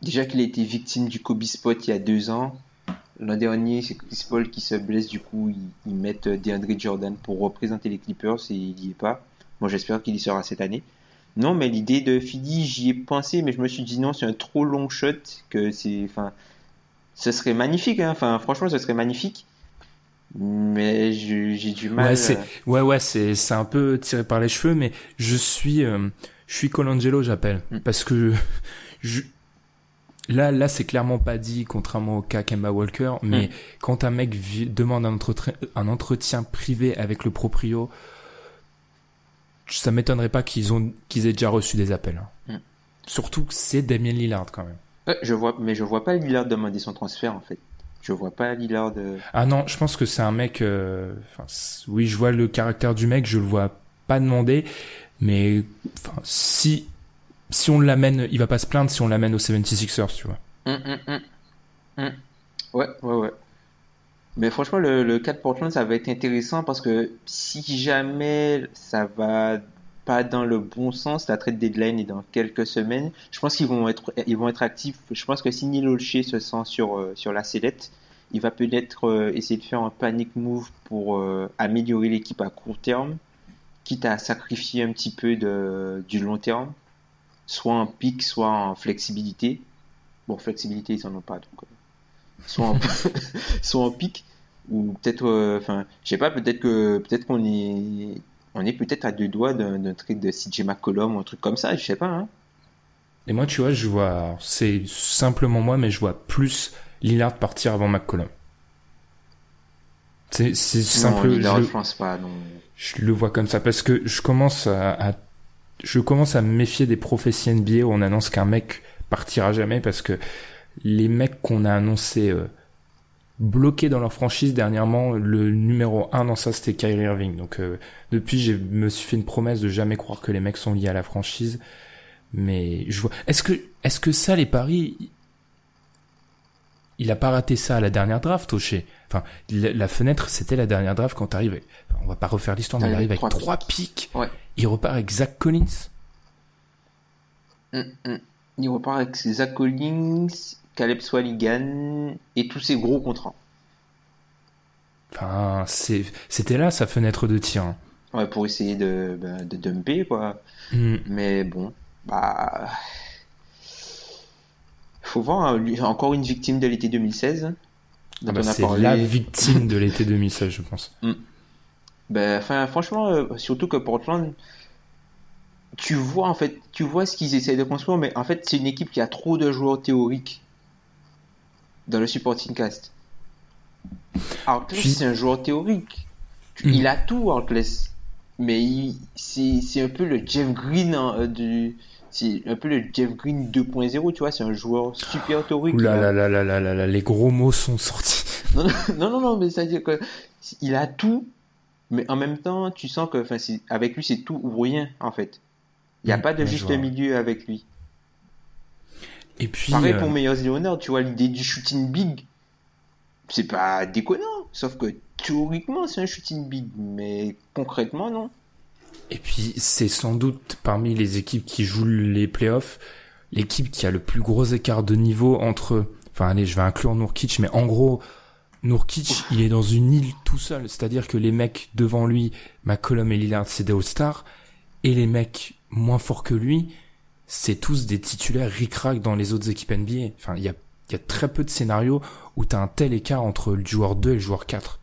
Déjà qu'il a été victime du Kobe Spot il y a deux ans. L'an dernier, c'est Chris Paul qui se blesse, du coup, ils, ils mettent euh, DeAndre Jordan pour représenter les Clippers et il y est pas. Moi, j'espère qu'il y sera cette année. Non, mais l'idée de Philly, j'y ai pensé, mais je me suis dit non, c'est un trop long shot que c'est, enfin, ce serait magnifique, hein. Enfin, franchement, ce serait magnifique. Mais j'ai du mal. ouais c'est euh, ouais ouais c'est c'est un peu tiré par les cheveux mais je suis euh, je suis Colangelo j'appelle Mm. parce que je là, là, c'est clairement pas dit, contrairement au cas Kemba Walker, mais Mm. quand un mec demande un entretien, un entretien privé avec le proprio, ça m'étonnerait pas qu'ils ont, qu'ils aient déjà reçu des appels. hein. Mm. Surtout que c'est Damien Lillard quand même. Ouais, je vois, mais je vois pas Lillard demander son transfert en fait. Je vois pas Lillard. euh, Ah non, je pense que c'est un mec. euh, oui, je vois le caractère du mec, je le vois pas demander, mais si si on l'amène, il va pas se plaindre si on l'amène aux 76ers, tu vois. Hum. Hum. Ouais, ouais, ouais. Mais franchement, le, le cas de Portland, ça va être intéressant parce que si jamais ça va pas dans le bon sens, la trade deadline est dans quelques semaines, je pense qu'ils vont être, ils vont être actifs. Je pense que si Neil Olshey se sent sur, euh, sur la sellette, il va peut-être euh, essayer de faire un panic move pour euh, améliorer l'équipe à court terme, quitte à sacrifier un petit peu de, du long terme, soit en pic, soit en flexibilité. Bon, flexibilité, ils en ont pas, donc. soit en, soit en pic, ou peut-être, euh, enfin, je sais pas, peut-être que, peut-être qu'on est, on est peut-être à deux doigts d'un trade de CJ McCollum ou un truc comme ça, je sais pas, hein. Et moi, tu vois, je vois, c'est simplement moi, mais je vois plus Lillard partir avant McCollum. C'est simple. Lillard, je- je pense pas, non. Je le vois comme ça parce que je commence à, à- je commence à me méfier des prophéties NBA où on annonce qu'un mec partira jamais parce que les mecs qu'on a annoncés euh, bloqués dans leur franchise dernièrement, le numéro un dans ça c'était Kyrie Irving. Donc euh, depuis, je me suis fait une promesse de jamais croire que les mecs sont liés à la franchise. Mais je vois. Est-ce que est-ce que ça les paris il a pas raté ça à la dernière draft, Oshé. Enfin, la, la fenêtre, c'était la dernière draft quand t'arrivais. Enfin, on va pas refaire l'histoire, mais il arrive avec trois pics. Ouais. Il repart avec Zach Collins. Hum, hum. Il repart avec Zach Collins, Caleb Swaligan et tous ces gros contrats. Enfin, c'était là sa fenêtre de tir. hein. Ouais, pour essayer de, ben, de dumper, quoi. Hmm. Mais bon, bah. Faut voir, hein, lui- encore une victime de l'été 2016. dont Ah bah, c'est la victime de l'été 2016, je pense. Ben, enfin, franchement, euh, surtout que Portland, tu vois en fait, tu vois ce qu'ils essayent de construire, mais en fait, c'est une équipe qui a trop de joueurs théoriques dans le supporting cast. Harkless, Puis- c'est un joueur théorique. Mhm. Il a tout, Harkless. Mais il- c'est c'est un peu le Jeff Green hein, euh, du. C'est un peu le Jeff Green 2.0, tu vois, c'est un joueur super théorique. Ouh là a- là là là là là les gros mots sont sortis. non, non, non, non, mais ça veut dire que il a tout, mais en même temps, tu sens que, c'est- avec lui, c'est tout ou rien, en fait. Il n'y a Mm, pas de juste vois. milieu avec lui. Et puis, Pareil euh, pour Meyers Leonard, tu vois, l'idée du shooting big, c'est pas déconnant, sauf que théoriquement, c'est un shooting big, mais concrètement, non. et puis, c'est sans doute parmi les équipes qui jouent les playoffs, l'équipe qui a le plus gros écart de niveau entre, enfin, allez, je vais inclure Nourkic, mais en gros, Nourkic, il est dans une île tout seul. C'est-à-dire que les mecs devant lui, McCollum et Lillard, c'est des All-Stars. Et les mecs moins forts que lui, c'est tous des titulaires ric-rac dans les autres équipes NBA. Enfin, il y a, y a très peu de scénarios où t'as un tel écart entre le joueur 2 et le joueur 4.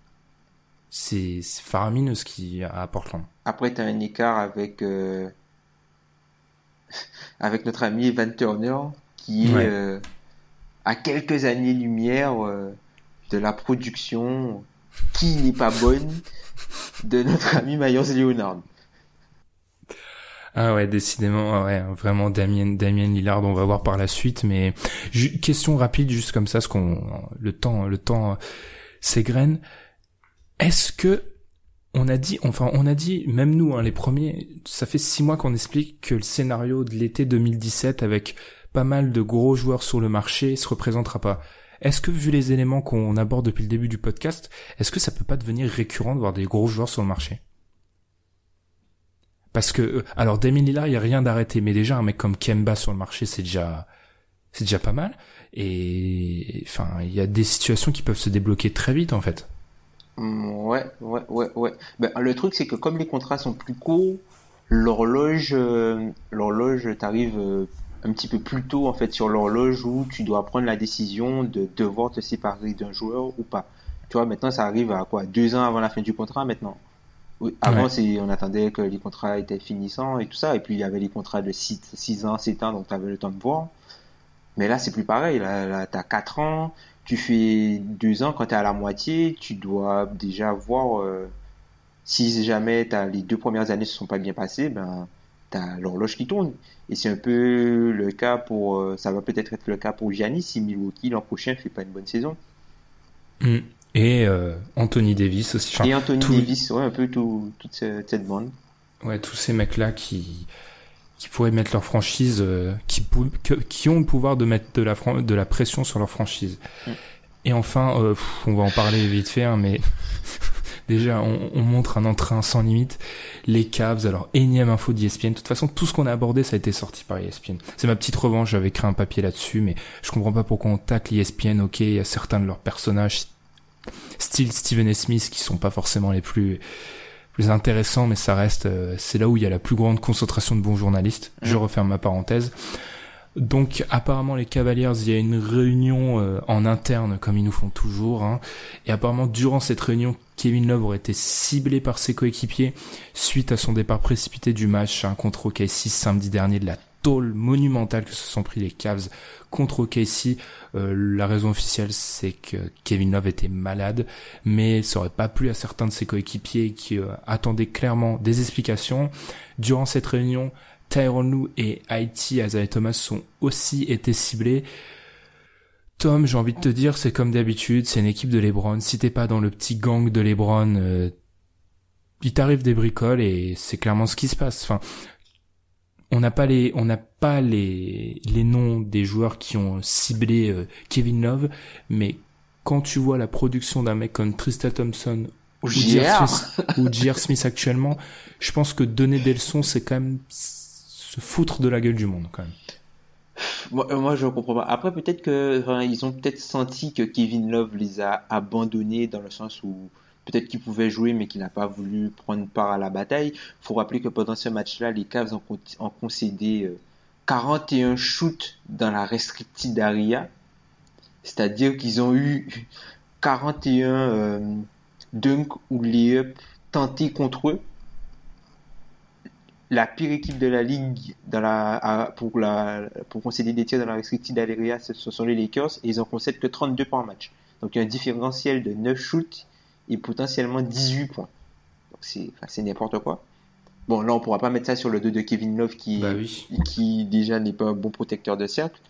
C'est faramineux ce qu'il y a à Portland. Après, tu as un écart avec, euh, avec notre ami Evan Turner, qui est Ouais. euh, à quelques années-lumière euh, de la production qui n'est pas bonne de notre ami Myers Leonard. Ah ouais, décidément, ouais, vraiment Damien, Damien Lillard, on va voir par la suite, mais question rapide, juste comme ça, ce qu'on, le temps, le temps euh, s'égrène. Est-ce que on a dit, enfin, on a dit, même nous, hein, les premiers, ça fait six mois qu'on explique que le scénario de l'été 2017 avec pas mal de gros joueurs sur le marché se représentera pas. Est-ce que, vu les éléments qu'on aborde depuis le début du podcast, est-ce que ça peut pas devenir récurrent de voir des gros joueurs sur le marché? Parce que, euh, alors, Damien Lillard, il y a rien d'arrêté, mais déjà, un mec comme Kemba sur le marché, c'est déjà, c'est déjà pas mal. Et, enfin, il y a des situations qui peuvent se débloquer très vite, en fait. Mm, Ouais, ouais, ouais, ouais. Ben, le truc, c'est que comme les contrats sont plus courts, l'horloge, euh, l'horloge, t'arrives euh, un petit peu plus tôt en fait sur l'horloge où tu dois prendre la décision de devoir te séparer d'un joueur ou pas. Tu vois, maintenant, ça arrive à quoi? Deux ans avant la fin du contrat maintenant? Oui, avant, Ouais. c'est, on attendait que les contrats étaient finissants et tout ça, et puis il y avait les contrats de 6, six ans, 7 ans, donc tu avais le temps de voir. Mais là, c'est plus pareil. Là, là t'as 4 ans, tu fais 2 ans, quand t'es à la moitié, tu dois déjà voir euh, si jamais as, les deux premières années se sont pas bien passées, ben t'as l'horloge qui tourne. Et c'est un peu le cas pour, euh, ça va peut-être être le cas pour Giannis si Milwaukee l'an prochain fait pas une bonne saison. Mm. Et euh, Anthony Davis aussi. et Anthony Davis, ouais, un peu tout, toute cette bande. Ouais, tous ces mecs-là qui qui pourraient mettre leur franchise, euh, qui, qui ont le pouvoir de mettre de la, de la pression sur leur franchise. Mm. Et enfin, euh, on va en parler vite fait, hein, mais déjà, on, on, montre un entrain sans limite. Les Cavs, alors énième info d'ESPN. De toute façon, tout ce qu'on a abordé, ça a été sorti par ESPN. C'est ma petite revanche, j'avais écrit un papier là-dessus, mais je comprends pas pourquoi on tacle ESPN. Ok, il y a certains de leurs personnages, style Steven Smith, qui sont pas forcément les plus plus intéressant, mais ça reste, euh, c'est là où il y a la plus grande concentration de bons journalistes. Je referme ma parenthèse. Donc apparemment les Cavaliers, il y a une réunion euh, en interne comme ils nous font toujours. Hein. et apparemment durant cette réunion, Kevin Love aurait été ciblé par ses coéquipiers suite à son départ précipité du match hein, contre OKC samedi dernier de la monumental que se sont pris les Cavs contre OKC. Euh, la raison officielle, c'est que Kevin Love était malade, mais ça aurait pas plu à certains de ses coéquipiers qui euh, attendaient clairement des explications. Durant cette réunion, Tyron Lue et Haiti Isaiah Thomas sont aussi été ciblés. Tom, j'ai envie de te dire, c'est comme d'habitude, c'est une équipe de LeBron. Si t'es pas dans le petit gang de LeBron, euh, il t'arrive des bricoles et c'est clairement ce qui se passe. Enfin, on n'a pas les on n'a pas les les noms des joueurs qui ont ciblé euh, Kevin Love, mais quand tu vois la production d'un mec comme Tristan Thompson ou J.R. Smith, Smith actuellement, je pense que donner des leçons, c'est quand même se foutre de la gueule du monde quand même. Moi, euh, moi je comprends pas. Après, peut-être que ils ont peut-être senti que Kevin Love les a abandonnés dans le sens où peut-être qu'il pouvait jouer mais qu'il n'a pas voulu prendre part à la bataille. Il faut rappeler que pendant ce match-là, les Cavs ont, concédé 41 euh, shoots dans la restricted area. C'est-à-dire qu'ils ont eu 41 euh, dunk ou layup tentés contre eux. La pire équipe de la ligue pour concéder des tirs dans la restricted area, ce sont les Lakers et ils en concèdent que 32 par match. Donc il y a un différentiel de 9 shoots et potentiellement 18 points. Donc c'est n'importe quoi. Bon, là, on pourra pas mettre ça sur le dos de Kevin Love qui, bah qui déjà n'est pas un bon protecteur de cercle.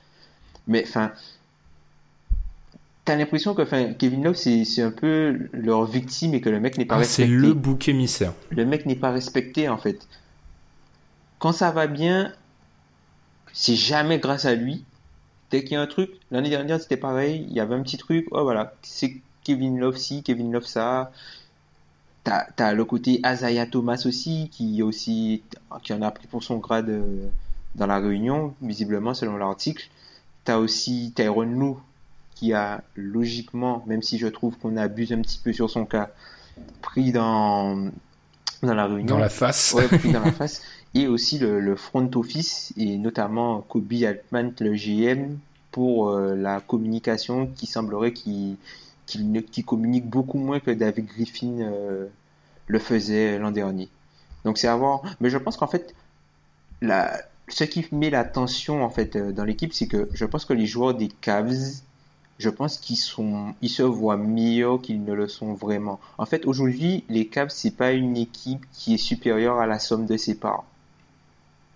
Mais enfin, t'as l'impression que enfin, Kevin Love, c'est un peu leur victime et que le mec n'est pas ah, respecté. C'est le bouc émissaire. Le mec n'est pas respecté, en fait. Quand ça va bien, c'est jamais grâce à lui. Dès qu'il y a un truc, l'année dernière, c'était pareil. Il y avait un petit truc. Oh, voilà. C'est Kevin Love ci, Kevin Love ça. T'as as le côté Azaya Thomas aussi, qui aussi qui en a pris pour son grade euh, dans la réunion, visiblement selon l'article. T'as aussi Tyrone Lou, qui a logiquement, même si je trouve qu'on abuse un petit peu sur son cas, pris dans dans la réunion. Dans la face. Ouais, pris dans la face. Et aussi le, front office, et notamment Kobe Altman, le GM, pour euh, la communication qui semblerait qu'il qui, communique beaucoup moins que David Griffin euh, le faisait l'an dernier. Donc c'est à voir. Mais je pense qu'en fait, la, ce qui met la tension en fait euh, dans l'équipe, c'est que je pense que les joueurs des Cavs, je pense qu'ils sont, ils se voient mieux qu'ils ne le sont vraiment. En fait, aujourd'hui, les Cavs c'est pas une équipe qui est supérieure à la somme de ses parts.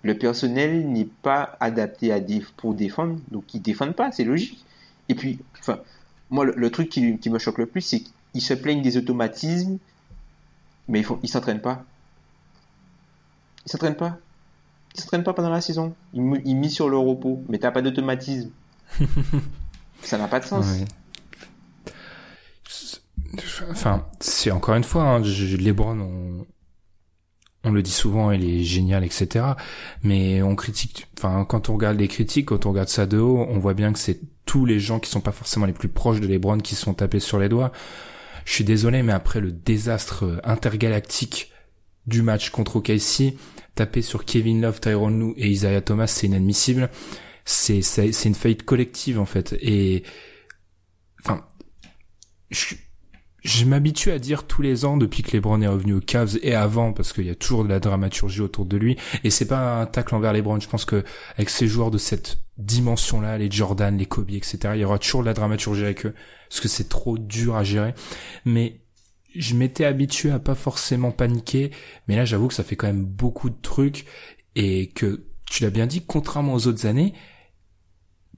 Le personnel n'est pas adapté pour défendre, donc ils défendent pas, c'est logique. Et puis, enfin, moi, le, truc qui, me choque le plus, c'est qu'ils se plaignent des automatismes, mais ils ils s'entraînent pas. Ils s'entraînent pas. Ils s'entraînent pas pendant la saison. Ils, misent sur le repos, mais t'as pas d'automatisme. Ça n'a pas de sens. Enfin, c'est encore une fois, hein, Lebron, on, on le dit souvent, il est génial, etc. Mais on critique, enfin, quand on regarde les critiques, quand on regarde ça de haut, on voit bien que c'est tous les gens qui sont pas forcément les plus proches de LeBron qui sont tapés sur les doigts. Je suis désolé, mais après le désastre intergalactique du match contre OKC, taper sur Kevin Love, Tyrone Lue et Isaiah Thomas, c'est inadmissible. C'est c'est une faillite collective en fait. Et enfin, je, je m'habitue à dire tous les ans depuis que LeBron est revenu aux Cavs et avant parce qu'il y a toujours de la dramaturgie autour de lui et c'est pas un tacle envers LeBron. Je pense que avec ces joueurs de cette dimension-là, les Jordan, les Kobe, etc., il y aura toujours de la dramaturgie avec eux parce que c'est trop dur à gérer. Mais je m'étais habitué à pas forcément paniquer, mais là j'avoue que ça fait quand même beaucoup de trucs et que tu l'as bien dit, contrairement aux autres années,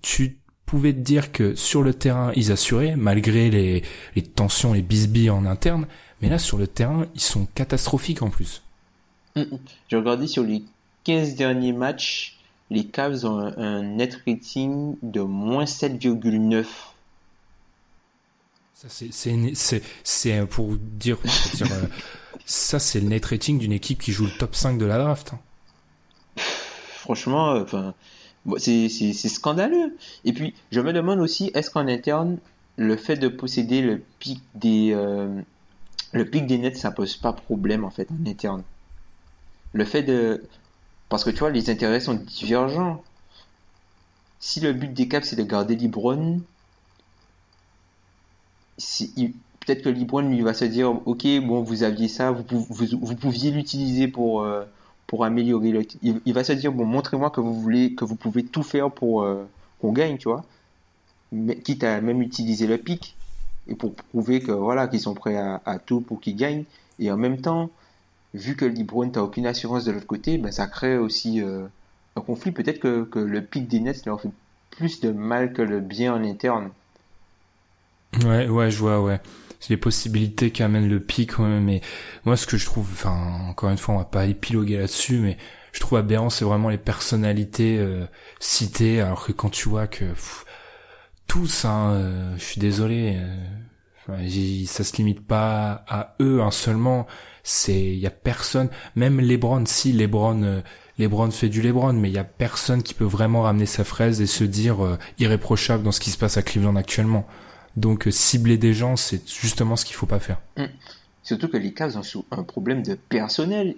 tu pouvais te dire que sur le terrain, ils assuraient, malgré les, les tensions, les bisbilles en interne, mais là, sur le terrain, ils sont catastrophiques en plus. Mm, mm. J'ai regardé sur les 15 derniers matchs, les Cavs ont un, un net rating de moins 7,9. Ça, c'est, c'est pour dire, pour dire euh, ça, c'est le net rating d'une équipe qui joue le top 5 de la draft. hein. Franchement, euh, enfin, c'est scandaleux. Et puis, je me demande aussi, est-ce qu'en interne, le fait de posséder le pic des, euh, le pic des nets, ça pose pas problème en fait en interne? Le fait de, parce que tu vois, les intérêts sont divergents. Si le but des Caps c'est de garder il- peut-être que LeBron lui va se dire, ok, bon, vous aviez ça, vous pouviez l'utiliser pour euh, pour améliorer le. Il, va se dire, bon, montrez-moi que vous voulez, que vous pouvez tout faire pour euh, qu'on gagne, tu vois. Mais, quitte à même utiliser le pic et pour prouver que voilà qu'ils sont prêts à, à tout pour qu'ils gagnent. Et en même temps, vu que LeBron t'as aucune assurance de l'autre côté, ben ça crée aussi euh, un conflit. Peut-être que, que le pic des Nets leur fait plus de mal que le bien en interne. Ouais, ouais, je vois, ouais. Les possibilités qu'amène le pic, ouais, mais moi, ce que je trouve, enfin, encore une fois, on va pas épiloguer là-dessus, mais je trouve aberrant, c'est vraiment les personnalités euh, citées, alors que quand tu vois que tous, hein, euh, je suis désolé, euh, ça se limite pas à eux hein, seulement, c'est, il y a personne, même LeBron, si LeBron, euh, LeBron fait du LeBron, mais il y a personne qui peut vraiment ramener sa fraise et se dire euh, irréprochable dans ce qui se passe à Cleveland actuellement. Donc euh, cibler des gens, c'est justement ce qu'il faut pas faire. Surtout que les Cavs ont un problème de personnel.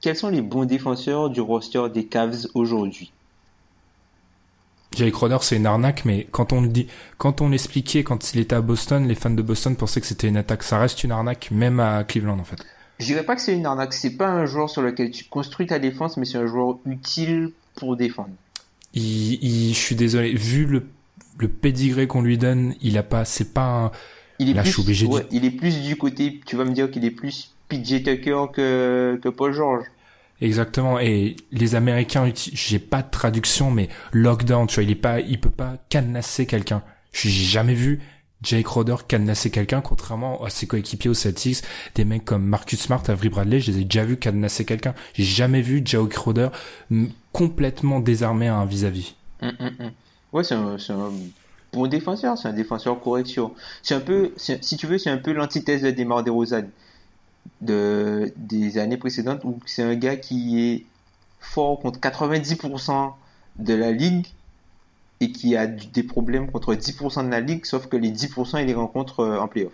Quels sont les bons défenseurs du roster des Cavs aujourd'hui? Jake Crowder, c'est une arnaque, mais quand on le dit, quand on l'expliquait, quand il était à Boston, les fans de Boston pensaient que c'était une attaque. Ça reste une arnaque, même à Cleveland en fait. Je dirais pas que c'est une arnaque, c'est pas un joueur sur lequel tu construis ta défense, mais c'est un joueur utile pour défendre. Il, il- je suis désolé, vu le le pédigré qu'on lui donne, il a pas, c'est pas un, Il est Là, je plus, suis obligé de- ouais, il est plus du côté, tu vas me dire qu'il est plus PJ Tucker que, que Paul George. Exactement. Et les Américains, j'ai pas de traduction, mais lockdown, tu vois, il est pas, il peut pas cadenasser quelqu'un. J'ai jamais vu Jake Roder cadenasser quelqu'un, contrairement à ses coéquipiers aux Celtics, des mecs comme Marcus Smart, Avery Bradley, je les ai déjà vus cadenasser quelqu'un. J'ai jamais vu Jake Roder complètement désarmé à un vis-à-vis. Hum, hum, hum. Ouais, c'est un, bon défenseur, c'est un défenseur correction. C'est un peu, si tu veux, c'est un peu l'antithèse de Demar DeRozan de, des années précédentes où c'est un gars qui est fort contre 90% de la ligue et qui a des problèmes contre 10% de la ligue, sauf que les 10% il les rencontre euh, en playoff.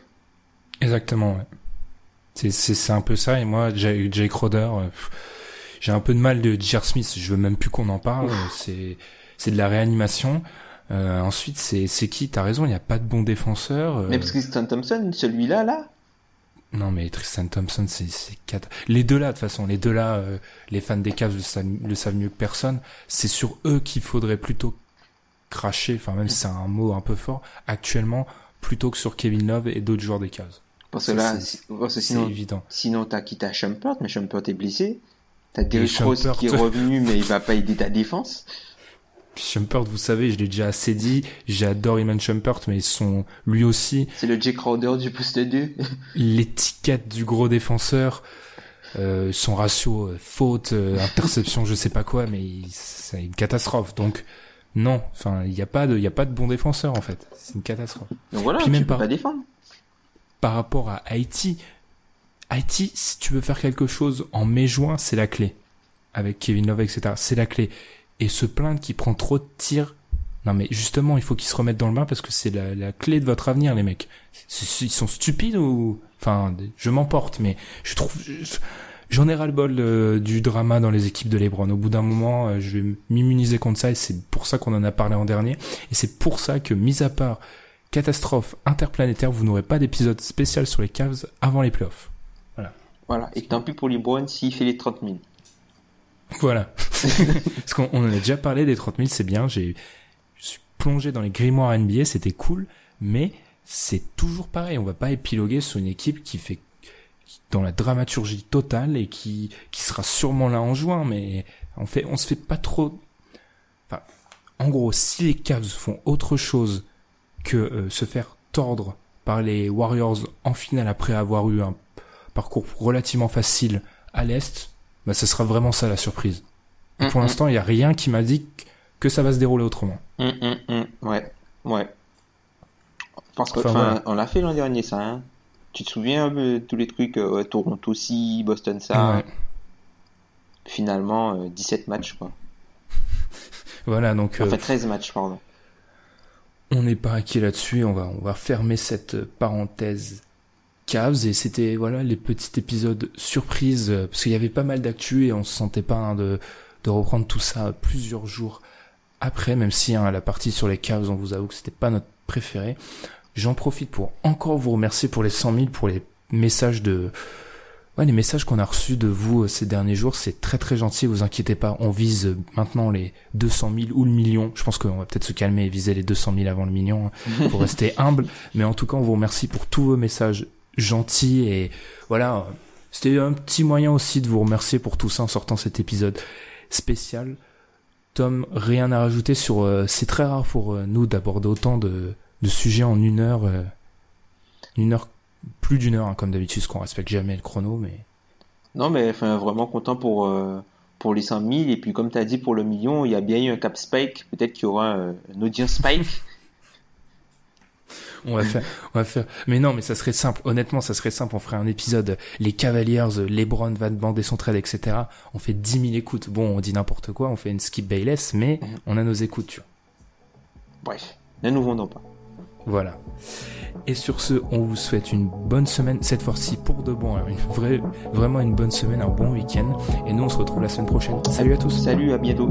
Exactement, ouais. C'est, un peu ça, et moi, Jake Roder, euh, j'ai un peu de mal de J.R. Smith, je veux même plus qu'on en parle, c'est, c'est de la réanimation. Euh, ensuite, c'est, qui? T'as raison, il n'y a pas de bon défenseur. euh, Mais parce que Stan Thompson, celui-là, là, Non, mais Tristan Thompson, c'est, quatre. Les deux là, de toute façon, les deux là, euh, les fans des Cavs le savent, le savent mieux que personne. C'est sur eux qu'il faudrait plutôt cracher, enfin même si c'est un mot un peu fort, actuellement, plutôt que sur Kevin Love et d'autres joueurs des Cavs. parce que là, parce que sinon, évident. Sinon, t'as quitté à Shumpert, mais Shumpert est blessé. T'as Derrick Rose qui est revenu, mais il va pas aider ta défense. Shumpert, vous savez, je l'ai déjà assez dit, j'adore Iman Shumpert, mais ils sont lui aussi C'est le Jake Crowder du poste 2. l'étiquette du gros défenseur, euh, son ratio euh, faute, euh, interception, je sais pas quoi, mais c'est une catastrophe. Donc non, enfin il n'y a pas de, il y a pas de bon défenseur en fait. C'est une catastrophe. Donc voilà, Puis tu même peux pas. pas défendre. Par rapport à Haïti, Haïti, si tu veux faire quelque chose en mai-juin, c'est la clé. Avec Kevin Love, etc. C'est la clé. Et se plaindre qu'il prend trop de tirs. Non mais justement, il faut qu'ils se remettent dans le bain parce que c'est la, la clé de votre avenir, les mecs. Ils sont stupides ou... Enfin, je m'emporte, mais je trouve... je- J'en ai ras-le-bol euh, du drama dans les équipes de Lebron. Au bout d'un moment, euh, je vais m'immuniser contre ça et c'est pour ça qu'on en a parlé en dernier. Et c'est pour ça que, mis à part catastrophe interplanétaire, vous n'aurez pas d'épisode spécial sur les Cavs avant les playoffs. Voilà. Et tant pis pour LeBron s'il fait les 30 000. Voilà. Parce qu'on on en a déjà parlé des 30 000, c'est bien. J'ai, je suis plongé dans les grimoires NBA, c'était cool, mais c'est toujours pareil. On va pas épiloguer sur une équipe qui fait dans la dramaturgie totale et qui qui sera sûrement là en juin, mais on fait on se fait pas trop. Enfin, en gros, si les Cavs font autre chose que euh, se faire tordre par les Warriors en finale après avoir eu un parcours relativement facile à l'est, bah ça sera vraiment ça la surprise. Et pour l'instant, il y a rien qui m'indique que ça va se dérouler autrement. Ouais, ouais. Parce que, Enfin, enfin, voilà. on l'a fait l'an dernier, ça, hein. Tu te souviens de tous les trucs, euh, Toronto aussi, Boston ça. Ouais. Finalement, euh, 17 matchs, quoi. Voilà, donc euh, Enfin, 13 matchs, pardon. on n'est pas inquiet là-dessus. On va on va fermer cette euh, parenthèse Cavs et c'était voilà les petits épisodes surprises euh, parce qu'il y avait pas mal d'actu et on se sentait pas hein, de de reprendre tout ça plusieurs jours après, même si hein, la partie sur les Cavs, on vous avoue que c'était pas notre préféré. J'en profite pour encore vous remercier pour les 100 000, pour les messages de Ouais, les messages qu'on a reçus de vous euh, ces derniers jours, c'est très très gentil, vous inquiétez pas. On vise euh, maintenant les 200 000 ou le million. Je pense qu'on va peut-être se calmer et viser les 200 000 avant le million. hein. Faut rester humble. Mais en tout cas, on vous remercie pour tous vos messages gentils et voilà. C'était un petit moyen aussi de vous remercier pour tout ça en sortant cet épisode spécial. Tom, rien à rajouter sur. euh, c'est très rare pour euh, nous d'aborder autant de, de sujets en une heure. euh, une heure, plus d'une heure, hein, comme d'habitude, parce qu'on respecte jamais le chrono, mais. Non, mais enfin, vraiment content pour, pour les 100 000. Et puis, comme tu as dit, pour le million, il y a bien eu un cap spike. Peut-être qu'il y aura un audience spike. On va faire, on va faire. Mais non, mais ça serait simple. Honnêtement, ça serait simple. On ferait un épisode. Les Cavaliers, LeBron va demander son trade, etc. On fait 10 000 écoutes. Bon, on dit n'importe quoi. On fait une skip Bayless, mais Mhm. on a nos écoutes, tu vois. Bref, ne nous vendons pas. Voilà. Et sur ce, on vous souhaite une bonne semaine, cette fois-ci pour de bon, hein, une vraie, vraiment une bonne semaine, un bon week-end. Et nous, on se retrouve la semaine prochaine. Salut à tous. Salut, à bientôt.